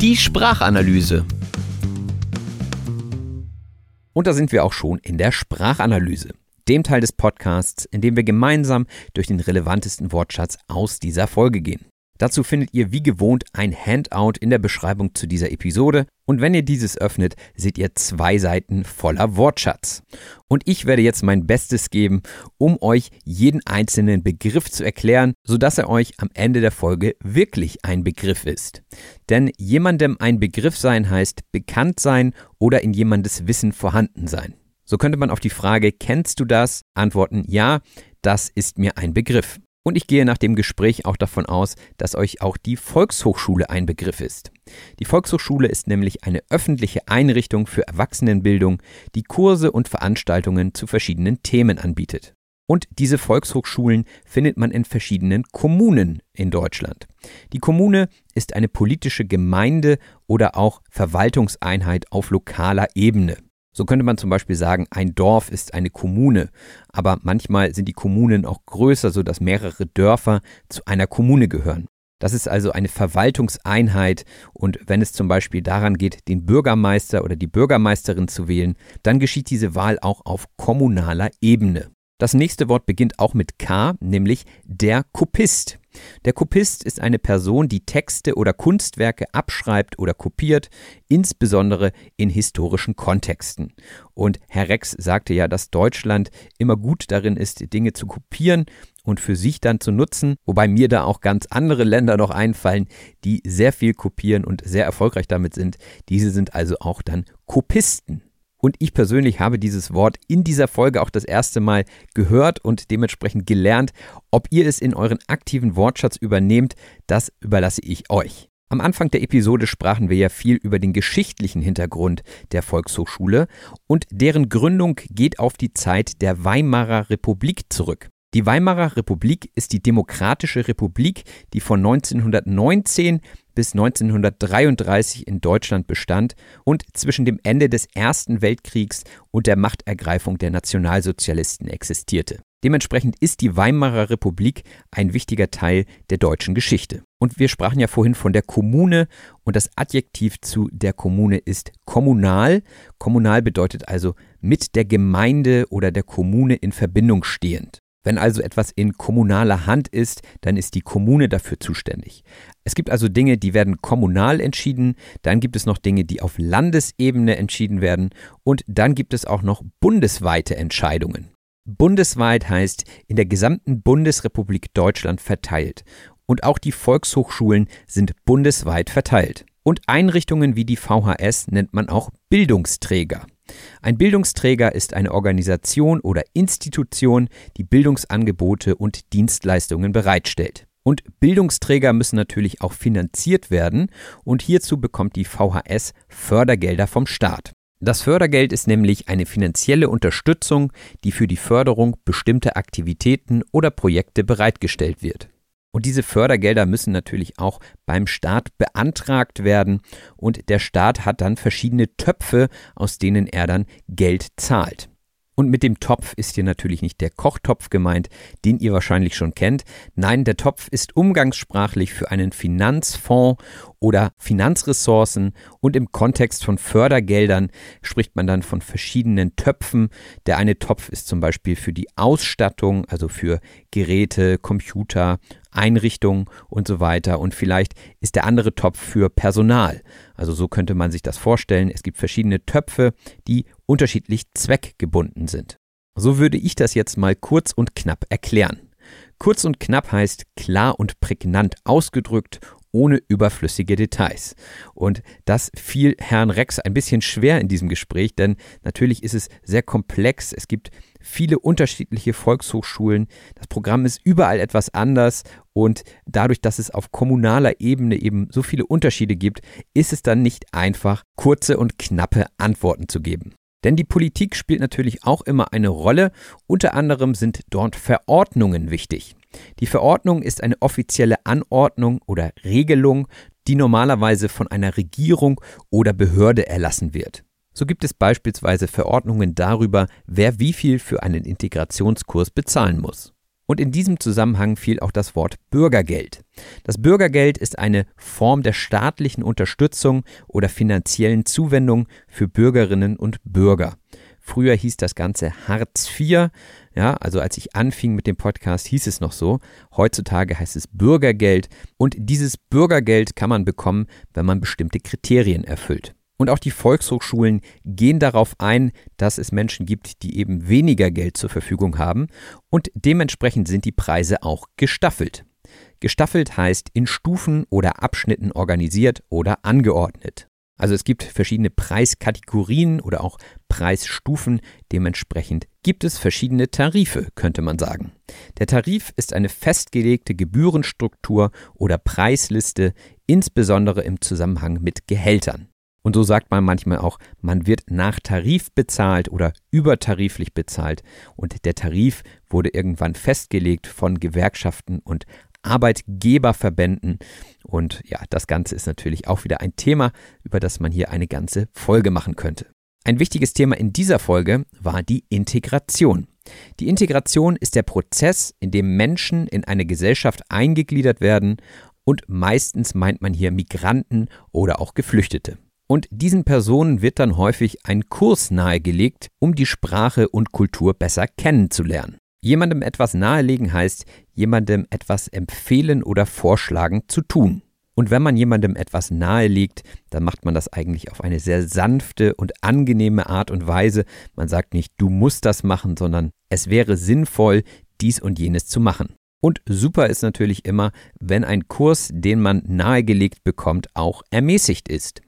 Die Sprachanalyse. Und da sind wir auch schon in der Sprachanalyse, dem Teil des Podcasts, in dem wir gemeinsam durch den relevantesten Wortschatz aus dieser Folge gehen. Dazu findet ihr wie gewohnt ein Handout in der Beschreibung zu dieser Episode und wenn ihr dieses öffnet, seht ihr zwei Seiten voller Wortschatz. Und ich werde jetzt mein Bestes geben, um euch jeden einzelnen Begriff zu erklären, sodass er euch am Ende der Folge wirklich ein Begriff ist. Denn jemandem ein Begriff sein heißt bekannt sein oder in jemandes Wissen vorhanden sein. So könnte man auf die Frage, kennst du das? antworten, ja, das ist mir ein Begriff. Und ich gehe nach dem Gespräch auch davon aus, dass euch auch die Volkshochschule ein Begriff ist. Die Volkshochschule ist nämlich eine öffentliche Einrichtung für Erwachsenenbildung, die Kurse und Veranstaltungen zu verschiedenen Themen anbietet. Und diese Volkshochschulen findet man in verschiedenen Kommunen in Deutschland. Die Kommune ist eine politische Gemeinde oder auch Verwaltungseinheit auf lokaler Ebene. So könnte man zum Beispiel sagen, ein Dorf ist eine Kommune, aber manchmal sind die Kommunen auch größer, sodass mehrere Dörfer zu einer Kommune gehören. Das ist also eine Verwaltungseinheit und wenn es zum Beispiel daran geht, den Bürgermeister oder die Bürgermeisterin zu wählen, dann geschieht diese Wahl auch auf kommunaler Ebene. Das nächste Wort beginnt auch mit K, nämlich der Kopist. Der Kopist ist eine Person, die Texte oder Kunstwerke abschreibt oder kopiert, insbesondere in historischen Kontexten. Und Herr Rex sagte ja, dass Deutschland immer gut darin ist, Dinge zu kopieren und für sich dann zu nutzen, wobei mir da auch ganz andere Länder noch einfallen, die sehr viel kopieren und sehr erfolgreich damit sind. Diese sind also auch dann Kopisten. Und ich persönlich habe dieses Wort in dieser Folge auch das erste Mal gehört und dementsprechend gelernt. Ob ihr es in euren aktiven Wortschatz übernehmt, das überlasse ich euch. Am Anfang der Episode sprachen wir ja viel über den geschichtlichen Hintergrund der Volkshochschule und deren Gründung geht auf die Zeit der Weimarer Republik zurück. Die Weimarer Republik ist die Demokratische Republik, die von 1919 bis 1933 in Deutschland bestand und zwischen dem Ende des Ersten Weltkriegs und der Machtergreifung der Nationalsozialisten existierte. Dementsprechend ist die Weimarer Republik ein wichtiger Teil der deutschen Geschichte. Und wir sprachen ja vorhin von der Kommune und das Adjektiv zu der Kommune ist kommunal. Kommunal bedeutet also mit der Gemeinde oder der Kommune in Verbindung stehend. Wenn also etwas in kommunaler Hand ist, dann ist die Kommune dafür zuständig. Es gibt also Dinge, die werden kommunal entschieden, dann gibt es noch Dinge, die auf Landesebene entschieden werden und dann gibt es auch noch bundesweite Entscheidungen. Bundesweit heißt in der gesamten Bundesrepublik Deutschland verteilt. Und auch die Volkshochschulen sind bundesweit verteilt. Und Einrichtungen wie die VHS nennt man auch Bildungsträger. Ein Bildungsträger ist eine Organisation oder Institution, die Bildungsangebote und Dienstleistungen bereitstellt. Und Bildungsträger müssen natürlich auch finanziert werden und hierzu bekommt die VHS Fördergelder vom Staat. Das Fördergeld ist nämlich eine finanzielle Unterstützung, die für die Förderung bestimmter Aktivitäten oder Projekte bereitgestellt wird. Und diese Fördergelder müssen natürlich auch beim Staat beantragt werden und der Staat hat dann verschiedene Töpfe, aus denen er dann Geld zahlt. Und mit dem Topf ist hier natürlich nicht der Kochtopf gemeint, den ihr wahrscheinlich schon kennt. Nein, der Topf ist umgangssprachlich für einen Finanzfonds oder Finanzressourcen und im Kontext von Fördergeldern spricht man dann von verschiedenen Töpfen. Der eine Topf ist zum Beispiel für die Ausstattung, also für Geräte, Computer, Einrichtungen und so weiter. Und vielleicht ist der andere Topf für Personal. Also so könnte man sich das vorstellen. Es gibt verschiedene Töpfe, die unterschiedlich zweckgebunden sind. So würde ich das jetzt mal kurz und knapp erklären. Kurz und knapp heißt klar und prägnant ausgedrückt ohne überflüssige Details. Und das fiel Herrn Rex ein bisschen schwer in diesem Gespräch, denn natürlich ist es sehr komplex. Es gibt viele unterschiedliche Volkshochschulen. Das Programm ist überall etwas anders und dadurch, dass es auf kommunaler Ebene eben so viele Unterschiede gibt, ist es dann nicht einfach, kurze und knappe Antworten zu geben. Denn die Politik spielt natürlich auch immer eine Rolle. Unter anderem sind dort Verordnungen wichtig. Die Verordnung ist eine offizielle Anordnung oder Regelung, die normalerweise von einer Regierung oder Behörde erlassen wird. So gibt es beispielsweise Verordnungen darüber, wer wie viel für einen Integrationskurs bezahlen muss. Und in diesem Zusammenhang fiel auch das Wort Bürgergeld. Das Bürgergeld ist eine Form der staatlichen Unterstützung oder finanziellen Zuwendung für Bürgerinnen und Bürger. Früher hieß das Ganze Hartz IV. Ja, also als ich anfing mit dem Podcast, hieß es noch so. Heutzutage heißt es Bürgergeld. Und dieses Bürgergeld kann man bekommen, wenn man bestimmte Kriterien erfüllt. Und auch die Volkshochschulen gehen darauf ein, dass es Menschen gibt, die eben weniger Geld zur Verfügung haben. Und dementsprechend sind die Preise auch gestaffelt. Gestaffelt heißt in Stufen oder Abschnitten organisiert oder angeordnet. Also es gibt verschiedene Preiskategorien oder auch Preisstufen. Dementsprechend gibt es verschiedene Tarife, könnte man sagen. Der Tarif ist eine festgelegte Gebührenstruktur oder Preisliste, insbesondere im Zusammenhang mit Gehältern. Und so sagt man manchmal auch, man wird nach Tarif bezahlt oder übertariflich bezahlt. Und der Tarif wurde irgendwann festgelegt von Gewerkschaften und Arbeitgeberverbänden. Und ja, das Ganze ist natürlich auch wieder ein Thema, über das man hier eine ganze Folge machen könnte. Ein wichtiges Thema in dieser Folge war die Integration. Die Integration ist der Prozess, in dem Menschen in eine Gesellschaft eingegliedert werden und meistens meint man hier Migranten oder auch Geflüchtete. Und diesen Personen wird dann häufig ein Kurs nahegelegt, um die Sprache und Kultur besser kennenzulernen. Jemandem etwas nahelegen heißt, jemandem etwas empfehlen oder vorschlagen zu tun. Und wenn man jemandem etwas nahelegt, dann macht man das eigentlich auf eine sehr sanfte und angenehme Art und Weise. Man sagt nicht, du musst das machen, sondern es wäre sinnvoll, dies und jenes zu machen. Und super ist natürlich immer, wenn ein Kurs, den man nahegelegt bekommt, auch ermäßigt ist.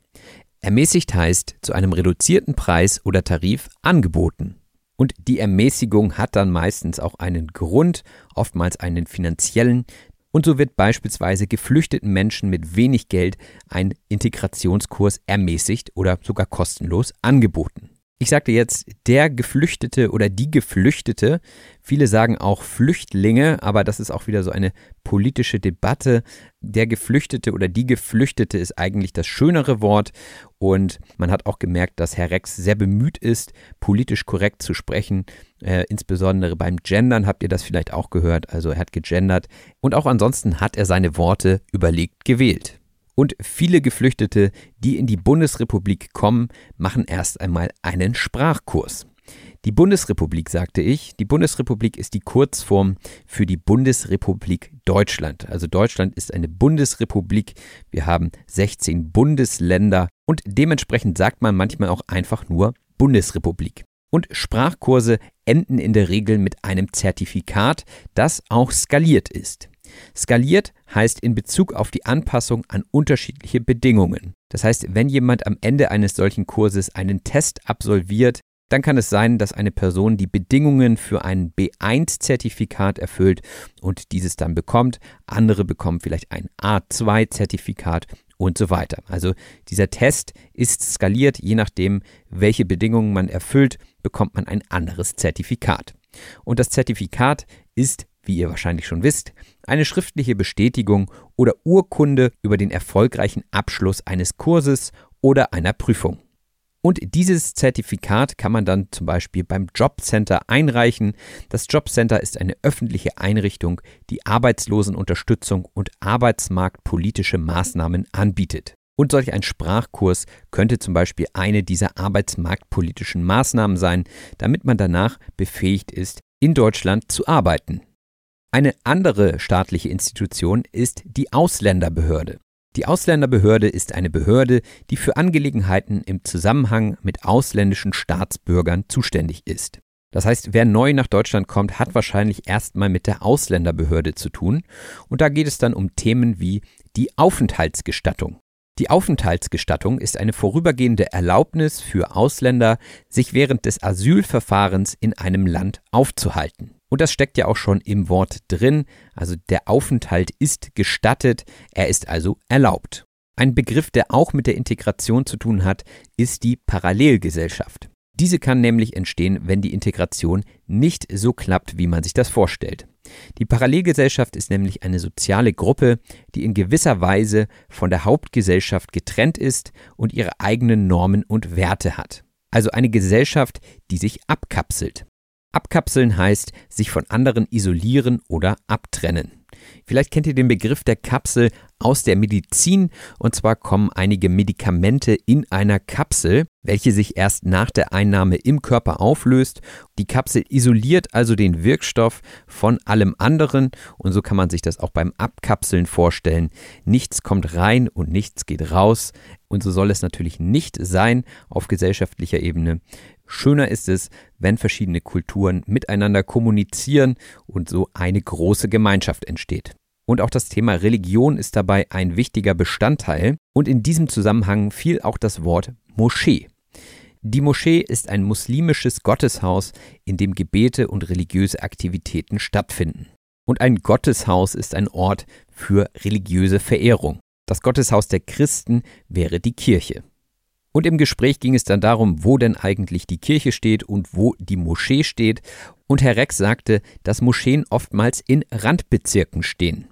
Ermäßigt heißt zu einem reduzierten Preis oder Tarif angeboten. Und die Ermäßigung hat dann meistens auch einen Grund, oftmals einen finanziellen. Und so wird beispielsweise geflüchteten Menschen mit wenig Geld ein Integrationskurs ermäßigt oder sogar kostenlos angeboten. Ich sagte jetzt der Geflüchtete oder die Geflüchtete. Viele sagen auch Flüchtlinge, aber das ist auch wieder so eine politische Debatte. Der Geflüchtete oder die Geflüchtete ist eigentlich das schönere Wort und man hat auch gemerkt, dass Herr Rex sehr bemüht ist, politisch korrekt zu sprechen. Äh, insbesondere beim Gendern habt ihr das vielleicht auch gehört. Also er hat gegendert und auch ansonsten hat er seine Worte überlegt gewählt. Und viele Geflüchtete, die in die Bundesrepublik kommen, machen erst einmal einen Sprachkurs. Die Bundesrepublik, sagte ich. Die Bundesrepublik ist die Kurzform für die Bundesrepublik Deutschland. Also Deutschland ist eine Bundesrepublik. Wir haben 16 Bundesländer und dementsprechend sagt man manchmal auch einfach nur Bundesrepublik. Und Sprachkurse enden in der Regel mit einem Zertifikat, das auch skaliert ist. Skaliert heißt in Bezug auf die Anpassung an unterschiedliche Bedingungen. Das heißt, wenn jemand am Ende eines solchen Kurses einen Test absolviert, dann kann es sein, dass eine Person die Bedingungen für ein B1-Zertifikat erfüllt und dieses dann bekommt. Andere bekommen vielleicht ein A2-Zertifikat und so weiter. Also dieser Test ist skaliert, je nachdem, welche Bedingungen man erfüllt, bekommt man ein anderes Zertifikat. Und das Zertifikat ist wie ihr wahrscheinlich schon wisst, eine schriftliche Bestätigung oder Urkunde über den erfolgreichen Abschluss eines Kurses oder einer Prüfung. Und dieses Zertifikat kann man dann zum Beispiel beim Jobcenter einreichen. Das Jobcenter ist eine öffentliche Einrichtung, die Arbeitslosenunterstützung und arbeitsmarktpolitische Maßnahmen anbietet. Und solch ein Sprachkurs könnte zum Beispiel eine dieser arbeitsmarktpolitischen Maßnahmen sein, damit man danach befähigt ist, in Deutschland zu arbeiten. Eine andere staatliche Institution ist die Ausländerbehörde. Die Ausländerbehörde ist eine Behörde, die für Angelegenheiten im Zusammenhang mit ausländischen Staatsbürgern zuständig ist. Das heißt, wer neu nach Deutschland kommt, hat wahrscheinlich erstmal mit der Ausländerbehörde zu tun. Und da geht es dann um Themen wie die Aufenthaltsgestattung. Die Aufenthaltsgestattung ist eine vorübergehende Erlaubnis für Ausländer, sich während des Asylverfahrens in einem Land aufzuhalten. Und das steckt ja auch schon im Wort drin. Also der Aufenthalt ist gestattet, er ist also erlaubt. Ein Begriff, der auch mit der Integration zu tun hat, ist die Parallelgesellschaft. Diese kann nämlich entstehen, wenn die Integration nicht so klappt, wie man sich das vorstellt. Die Parallelgesellschaft ist nämlich eine soziale Gruppe, die in gewisser Weise von der Hauptgesellschaft getrennt ist und ihre eigenen Normen und Werte hat. Also eine Gesellschaft, die sich abkapselt. Abkapseln heißt sich von anderen isolieren oder abtrennen. Vielleicht kennt ihr den Begriff der Kapsel aus der Medizin und zwar kommen einige Medikamente in einer Kapsel, welche sich erst nach der Einnahme im Körper auflöst. Die Kapsel isoliert also den Wirkstoff von allem anderen und so kann man sich das auch beim Abkapseln vorstellen. Nichts kommt rein und nichts geht raus und so soll es natürlich nicht sein auf gesellschaftlicher Ebene. Schöner ist es, wenn verschiedene Kulturen miteinander kommunizieren und so eine große Gemeinschaft entsteht. Und auch das Thema Religion ist dabei ein wichtiger Bestandteil. Und in diesem Zusammenhang fiel auch das Wort Moschee. Die Moschee ist ein muslimisches Gotteshaus, in dem Gebete und religiöse Aktivitäten stattfinden. Und ein Gotteshaus ist ein Ort für religiöse Verehrung. Das Gotteshaus der Christen wäre die Kirche. Und im Gespräch ging es dann darum, wo denn eigentlich die Kirche steht und wo die Moschee steht. Und Herr Rex sagte, dass Moscheen oftmals in Randbezirken stehen.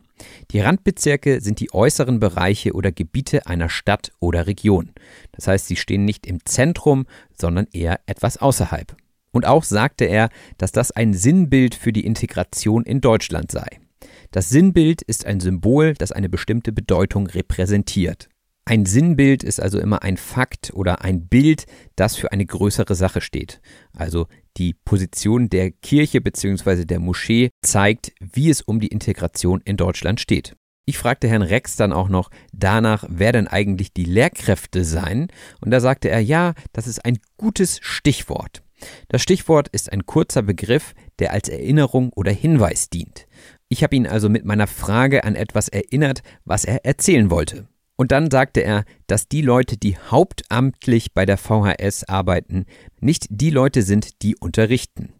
Die Randbezirke sind die äußeren Bereiche oder Gebiete einer Stadt oder Region. Das heißt, sie stehen nicht im Zentrum, sondern eher etwas außerhalb. Und auch sagte er, dass das ein Sinnbild für die Integration in Deutschland sei. Das Sinnbild ist ein Symbol, das eine bestimmte Bedeutung repräsentiert. Ein Sinnbild ist also immer ein Fakt oder ein Bild, das für eine größere Sache steht. Also die Position der Kirche bzw. der Moschee zeigt, wie es um die Integration in Deutschland steht. Ich fragte Herrn Rex dann auch noch danach, wer denn eigentlich die Lehrkräfte seien, und da sagte er, ja, das ist ein gutes Stichwort. Das Stichwort ist ein kurzer Begriff, der als Erinnerung oder Hinweis dient. Ich habe ihn also mit meiner Frage an etwas erinnert, was er erzählen wollte. Und dann sagte er, dass die Leute, die hauptamtlich bei der VHS arbeiten, nicht die Leute sind, die unterrichten.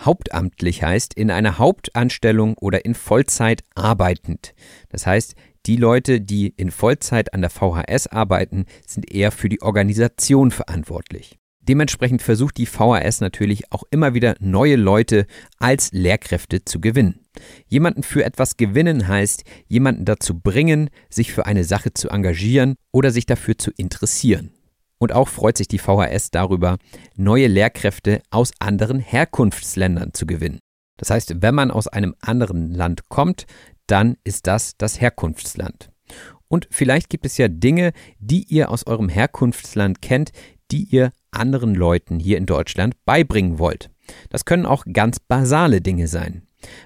Hauptamtlich heißt in einer Hauptanstellung oder in Vollzeit arbeitend. Das heißt, die Leute, die in Vollzeit an der VHS arbeiten, sind eher für die Organisation verantwortlich. Dementsprechend versucht die VHS natürlich auch immer wieder neue Leute als Lehrkräfte zu gewinnen. Jemanden für etwas gewinnen heißt, jemanden dazu bringen, sich für eine Sache zu engagieren oder sich dafür zu interessieren. Und auch freut sich die VHS darüber, neue Lehrkräfte aus anderen Herkunftsländern zu gewinnen. Das heißt, wenn man aus einem anderen Land kommt, dann ist das das Herkunftsland. Und vielleicht gibt es ja Dinge, die ihr aus eurem Herkunftsland kennt, die ihr anderen Leuten hier in Deutschland beibringen wollt. Das können auch ganz basale Dinge sein.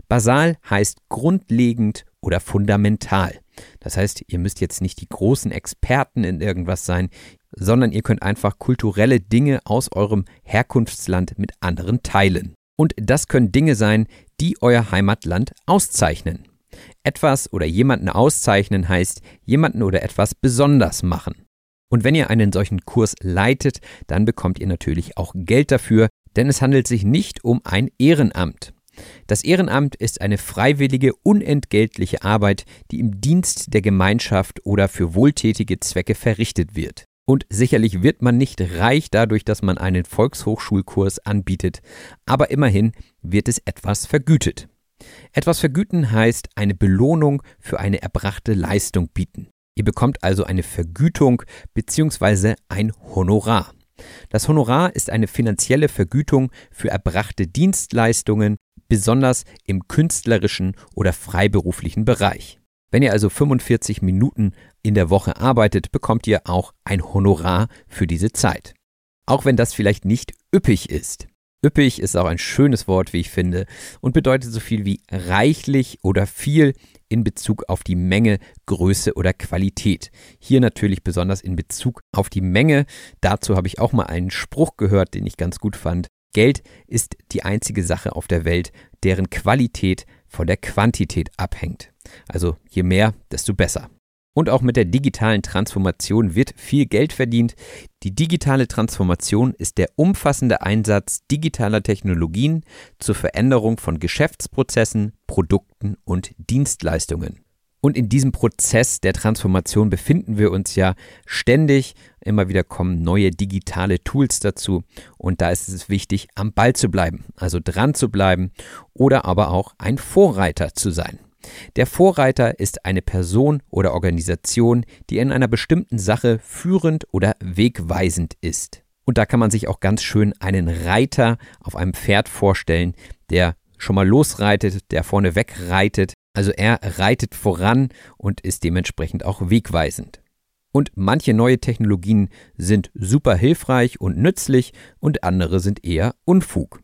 Basal heißt grundlegend oder fundamental. Das heißt, ihr müsst jetzt nicht die großen Experten in irgendwas sein, sondern ihr könnt einfach kulturelle Dinge aus eurem Herkunftsland mit anderen teilen. Und das können Dinge sein, die euer Heimatland auszeichnen. Etwas oder jemanden auszeichnen heißt jemanden oder etwas besonders machen. Und wenn ihr einen solchen Kurs leitet, dann bekommt ihr natürlich auch Geld dafür, denn es handelt sich nicht um ein Ehrenamt. Das Ehrenamt ist eine freiwillige, unentgeltliche Arbeit, die im Dienst der Gemeinschaft oder für wohltätige Zwecke verrichtet wird. Und sicherlich wird man nicht reich dadurch, dass man einen Volkshochschulkurs anbietet, aber immerhin wird es etwas vergütet. Etwas vergüten heißt eine Belohnung für eine erbrachte Leistung bieten. Ihr bekommt also eine Vergütung bzw. ein Honorar. Das Honorar ist eine finanzielle Vergütung für erbrachte Dienstleistungen, besonders im künstlerischen oder freiberuflichen Bereich. Wenn ihr also 45 Minuten in der Woche arbeitet, bekommt ihr auch ein Honorar für diese Zeit. Auch wenn das vielleicht nicht üppig ist. Üppig ist auch ein schönes Wort, wie ich finde, und bedeutet so viel wie reichlich oder viel in Bezug auf die Menge, Größe oder Qualität. Hier natürlich besonders in Bezug auf die Menge. Dazu habe ich auch mal einen Spruch gehört, den ich ganz gut fand. Geld ist die einzige Sache auf der Welt, deren Qualität von der Quantität abhängt. Also je mehr, desto besser. Und auch mit der digitalen Transformation wird viel Geld verdient. Die digitale Transformation ist der umfassende Einsatz digitaler Technologien zur Veränderung von Geschäftsprozessen, Produkten und Dienstleistungen. Und in diesem Prozess der Transformation befinden wir uns ja ständig. Immer wieder kommen neue digitale Tools dazu. Und da ist es wichtig, am Ball zu bleiben, also dran zu bleiben oder aber auch ein Vorreiter zu sein. Der Vorreiter ist eine Person oder Organisation, die in einer bestimmten Sache führend oder wegweisend ist. Und da kann man sich auch ganz schön einen Reiter auf einem Pferd vorstellen, der schon mal losreitet, der vorne wegreitet. Also er reitet voran und ist dementsprechend auch wegweisend. Und manche neue Technologien sind super hilfreich und nützlich und andere sind eher Unfug.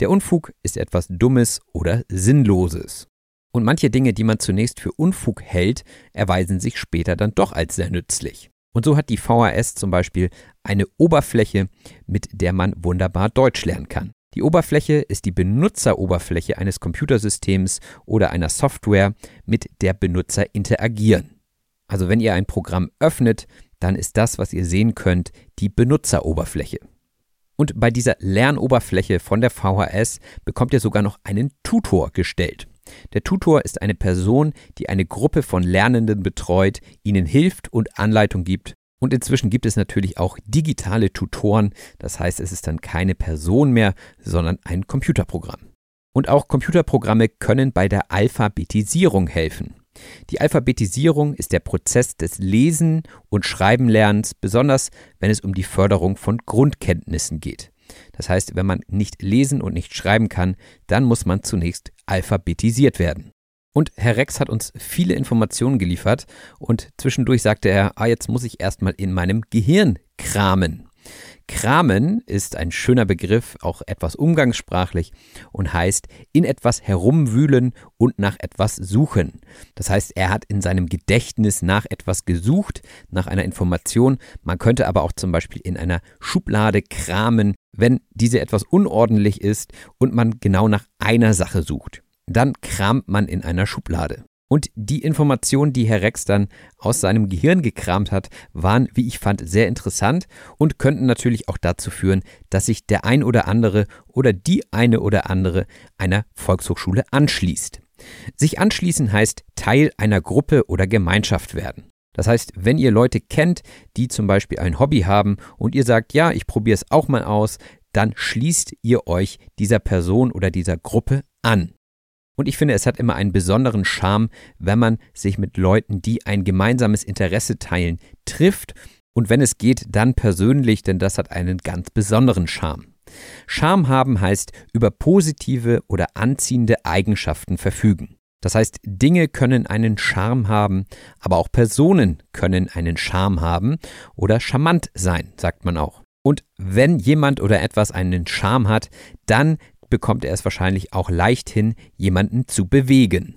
Der Unfug ist etwas Dummes oder Sinnloses. Und manche Dinge, die man zunächst für Unfug hält, erweisen sich später dann doch als sehr nützlich. Und so hat die VHS zum Beispiel eine Oberfläche, mit der man wunderbar Deutsch lernen kann. Die Oberfläche ist die Benutzeroberfläche eines Computersystems oder einer Software, mit der Benutzer interagieren. Also wenn ihr ein Programm öffnet, dann ist das, was ihr sehen könnt, die Benutzeroberfläche. Und bei dieser Lernoberfläche von der VHS bekommt ihr sogar noch einen Tutor gestellt. Der Tutor ist eine Person, die eine Gruppe von Lernenden betreut, ihnen hilft und Anleitung gibt. Und inzwischen gibt es natürlich auch digitale Tutoren, das heißt es ist dann keine Person mehr, sondern ein Computerprogramm. Und auch Computerprogramme können bei der Alphabetisierung helfen. Die Alphabetisierung ist der Prozess des Lesen- und Schreibenlernens, besonders wenn es um die Förderung von Grundkenntnissen geht. Das heißt, wenn man nicht lesen und nicht schreiben kann, dann muss man zunächst alphabetisiert werden. Und Herr Rex hat uns viele Informationen geliefert und zwischendurch sagte er, ah, jetzt muss ich erstmal in meinem Gehirn kramen. Kramen ist ein schöner Begriff, auch etwas umgangssprachlich und heißt in etwas herumwühlen und nach etwas suchen. Das heißt, er hat in seinem Gedächtnis nach etwas gesucht, nach einer Information. Man könnte aber auch zum Beispiel in einer Schublade kramen, wenn diese etwas unordentlich ist und man genau nach einer Sache sucht. Dann kramt man in einer Schublade. Und die Informationen, die Herr Rex dann aus seinem Gehirn gekramt hat, waren, wie ich fand, sehr interessant und könnten natürlich auch dazu führen, dass sich der ein oder andere oder die eine oder andere einer Volkshochschule anschließt. Sich anschließen heißt Teil einer Gruppe oder Gemeinschaft werden. Das heißt, wenn ihr Leute kennt, die zum Beispiel ein Hobby haben und ihr sagt, ja, ich probiere es auch mal aus, dann schließt ihr euch dieser Person oder dieser Gruppe an. Und ich finde, es hat immer einen besonderen Charme, wenn man sich mit Leuten, die ein gemeinsames Interesse teilen, trifft und wenn es geht, dann persönlich, denn das hat einen ganz besonderen Charme. Charme haben heißt über positive oder anziehende Eigenschaften verfügen. Das heißt, Dinge können einen Charme haben, aber auch Personen können einen Charme haben oder charmant sein, sagt man auch. Und wenn jemand oder etwas einen Charme hat, dann bekommt er es wahrscheinlich auch leicht hin, jemanden zu bewegen.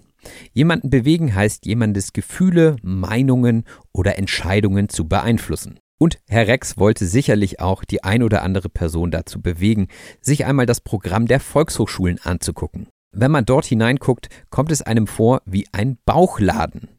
Jemanden bewegen heißt jemandes Gefühle, Meinungen oder Entscheidungen zu beeinflussen. Und Herr Rex wollte sicherlich auch die ein oder andere Person dazu bewegen, sich einmal das Programm der Volkshochschulen anzugucken. Wenn man dort hineinguckt, kommt es einem vor wie ein Bauchladen.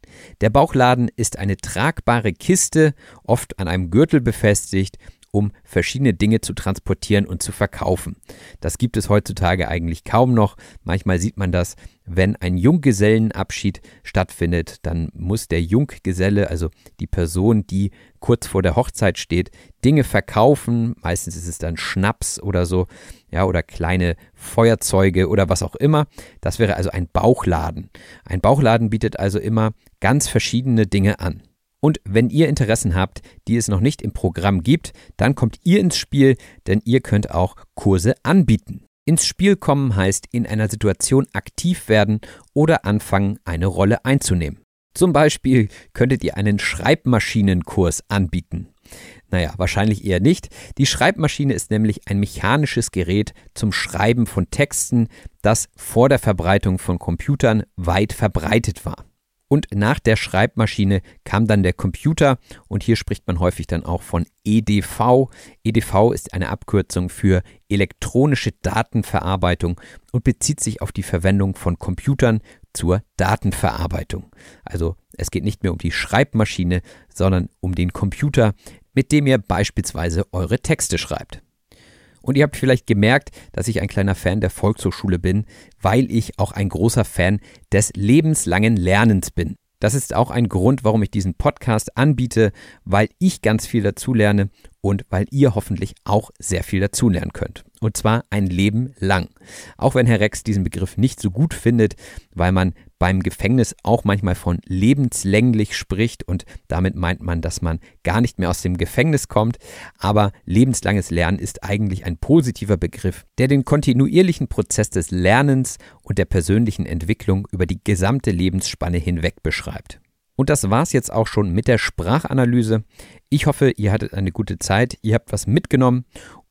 Der Bauchladen ist eine tragbare Kiste, oft an einem Gürtel befestigt um verschiedene Dinge zu transportieren und zu verkaufen. Das gibt es heutzutage eigentlich kaum noch. Manchmal sieht man das, wenn ein Junggesellenabschied stattfindet, dann muss der Junggeselle, also die Person, die kurz vor der Hochzeit steht, Dinge verkaufen. Meistens ist es dann Schnaps oder so, ja, oder kleine Feuerzeuge oder was auch immer. Das wäre also ein Bauchladen. Ein Bauchladen bietet also immer ganz verschiedene Dinge an. Und wenn ihr Interessen habt, die es noch nicht im Programm gibt, dann kommt ihr ins Spiel, denn ihr könnt auch Kurse anbieten. Ins Spiel kommen heißt in einer Situation aktiv werden oder anfangen, eine Rolle einzunehmen. Zum Beispiel könntet ihr einen Schreibmaschinenkurs anbieten. Naja, wahrscheinlich eher nicht. Die Schreibmaschine ist nämlich ein mechanisches Gerät zum Schreiben von Texten, das vor der Verbreitung von Computern weit verbreitet war. Und nach der Schreibmaschine kam dann der Computer und hier spricht man häufig dann auch von EDV. EDV ist eine Abkürzung für elektronische Datenverarbeitung und bezieht sich auf die Verwendung von Computern zur Datenverarbeitung. Also es geht nicht mehr um die Schreibmaschine, sondern um den Computer, mit dem ihr beispielsweise eure Texte schreibt. Und ihr habt vielleicht gemerkt, dass ich ein kleiner Fan der Volkshochschule bin, weil ich auch ein großer Fan des lebenslangen Lernens bin. Das ist auch ein Grund, warum ich diesen Podcast anbiete, weil ich ganz viel dazulerne und weil ihr hoffentlich auch sehr viel dazulernen könnt. Und zwar ein Leben lang. Auch wenn Herr Rex diesen Begriff nicht so gut findet, weil man beim Gefängnis auch manchmal von lebenslänglich spricht und damit meint man, dass man gar nicht mehr aus dem Gefängnis kommt. Aber lebenslanges Lernen ist eigentlich ein positiver Begriff, der den kontinuierlichen Prozess des Lernens und der persönlichen Entwicklung über die gesamte Lebensspanne hinweg beschreibt. Und das war's jetzt auch schon mit der Sprachanalyse. Ich hoffe, ihr hattet eine gute Zeit, ihr habt was mitgenommen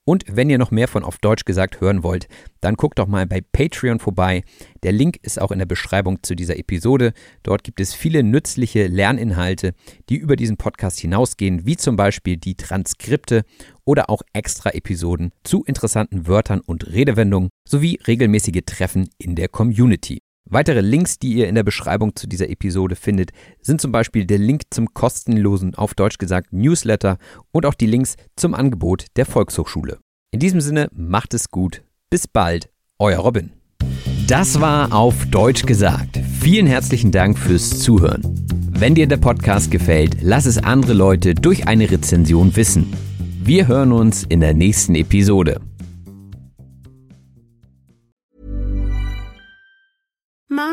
Und wenn ihr noch mehr von auf Deutsch gesagt hören wollt, dann guckt doch mal bei Patreon vorbei. Der Link ist auch in der Beschreibung zu dieser Episode. Dort gibt es viele nützliche Lerninhalte, die über diesen Podcast hinausgehen, wie zum Beispiel die Transkripte oder auch extra Episoden zu interessanten Wörtern und Redewendungen sowie regelmäßige Treffen in der Community. Weitere Links, die ihr in der Beschreibung zu dieser Episode findet, sind zum Beispiel der Link zum kostenlosen, auf Deutsch gesagt, Newsletter und auch die Links zum Angebot der Volkshochschule. In diesem Sinne, macht es gut. Bis bald, euer Robin. Das war auf Deutsch gesagt. Vielen herzlichen Dank fürs Zuhören. Wenn dir der Podcast gefällt, lass es andere Leute durch eine Rezension wissen. Wir hören uns in der nächsten Episode. Mom.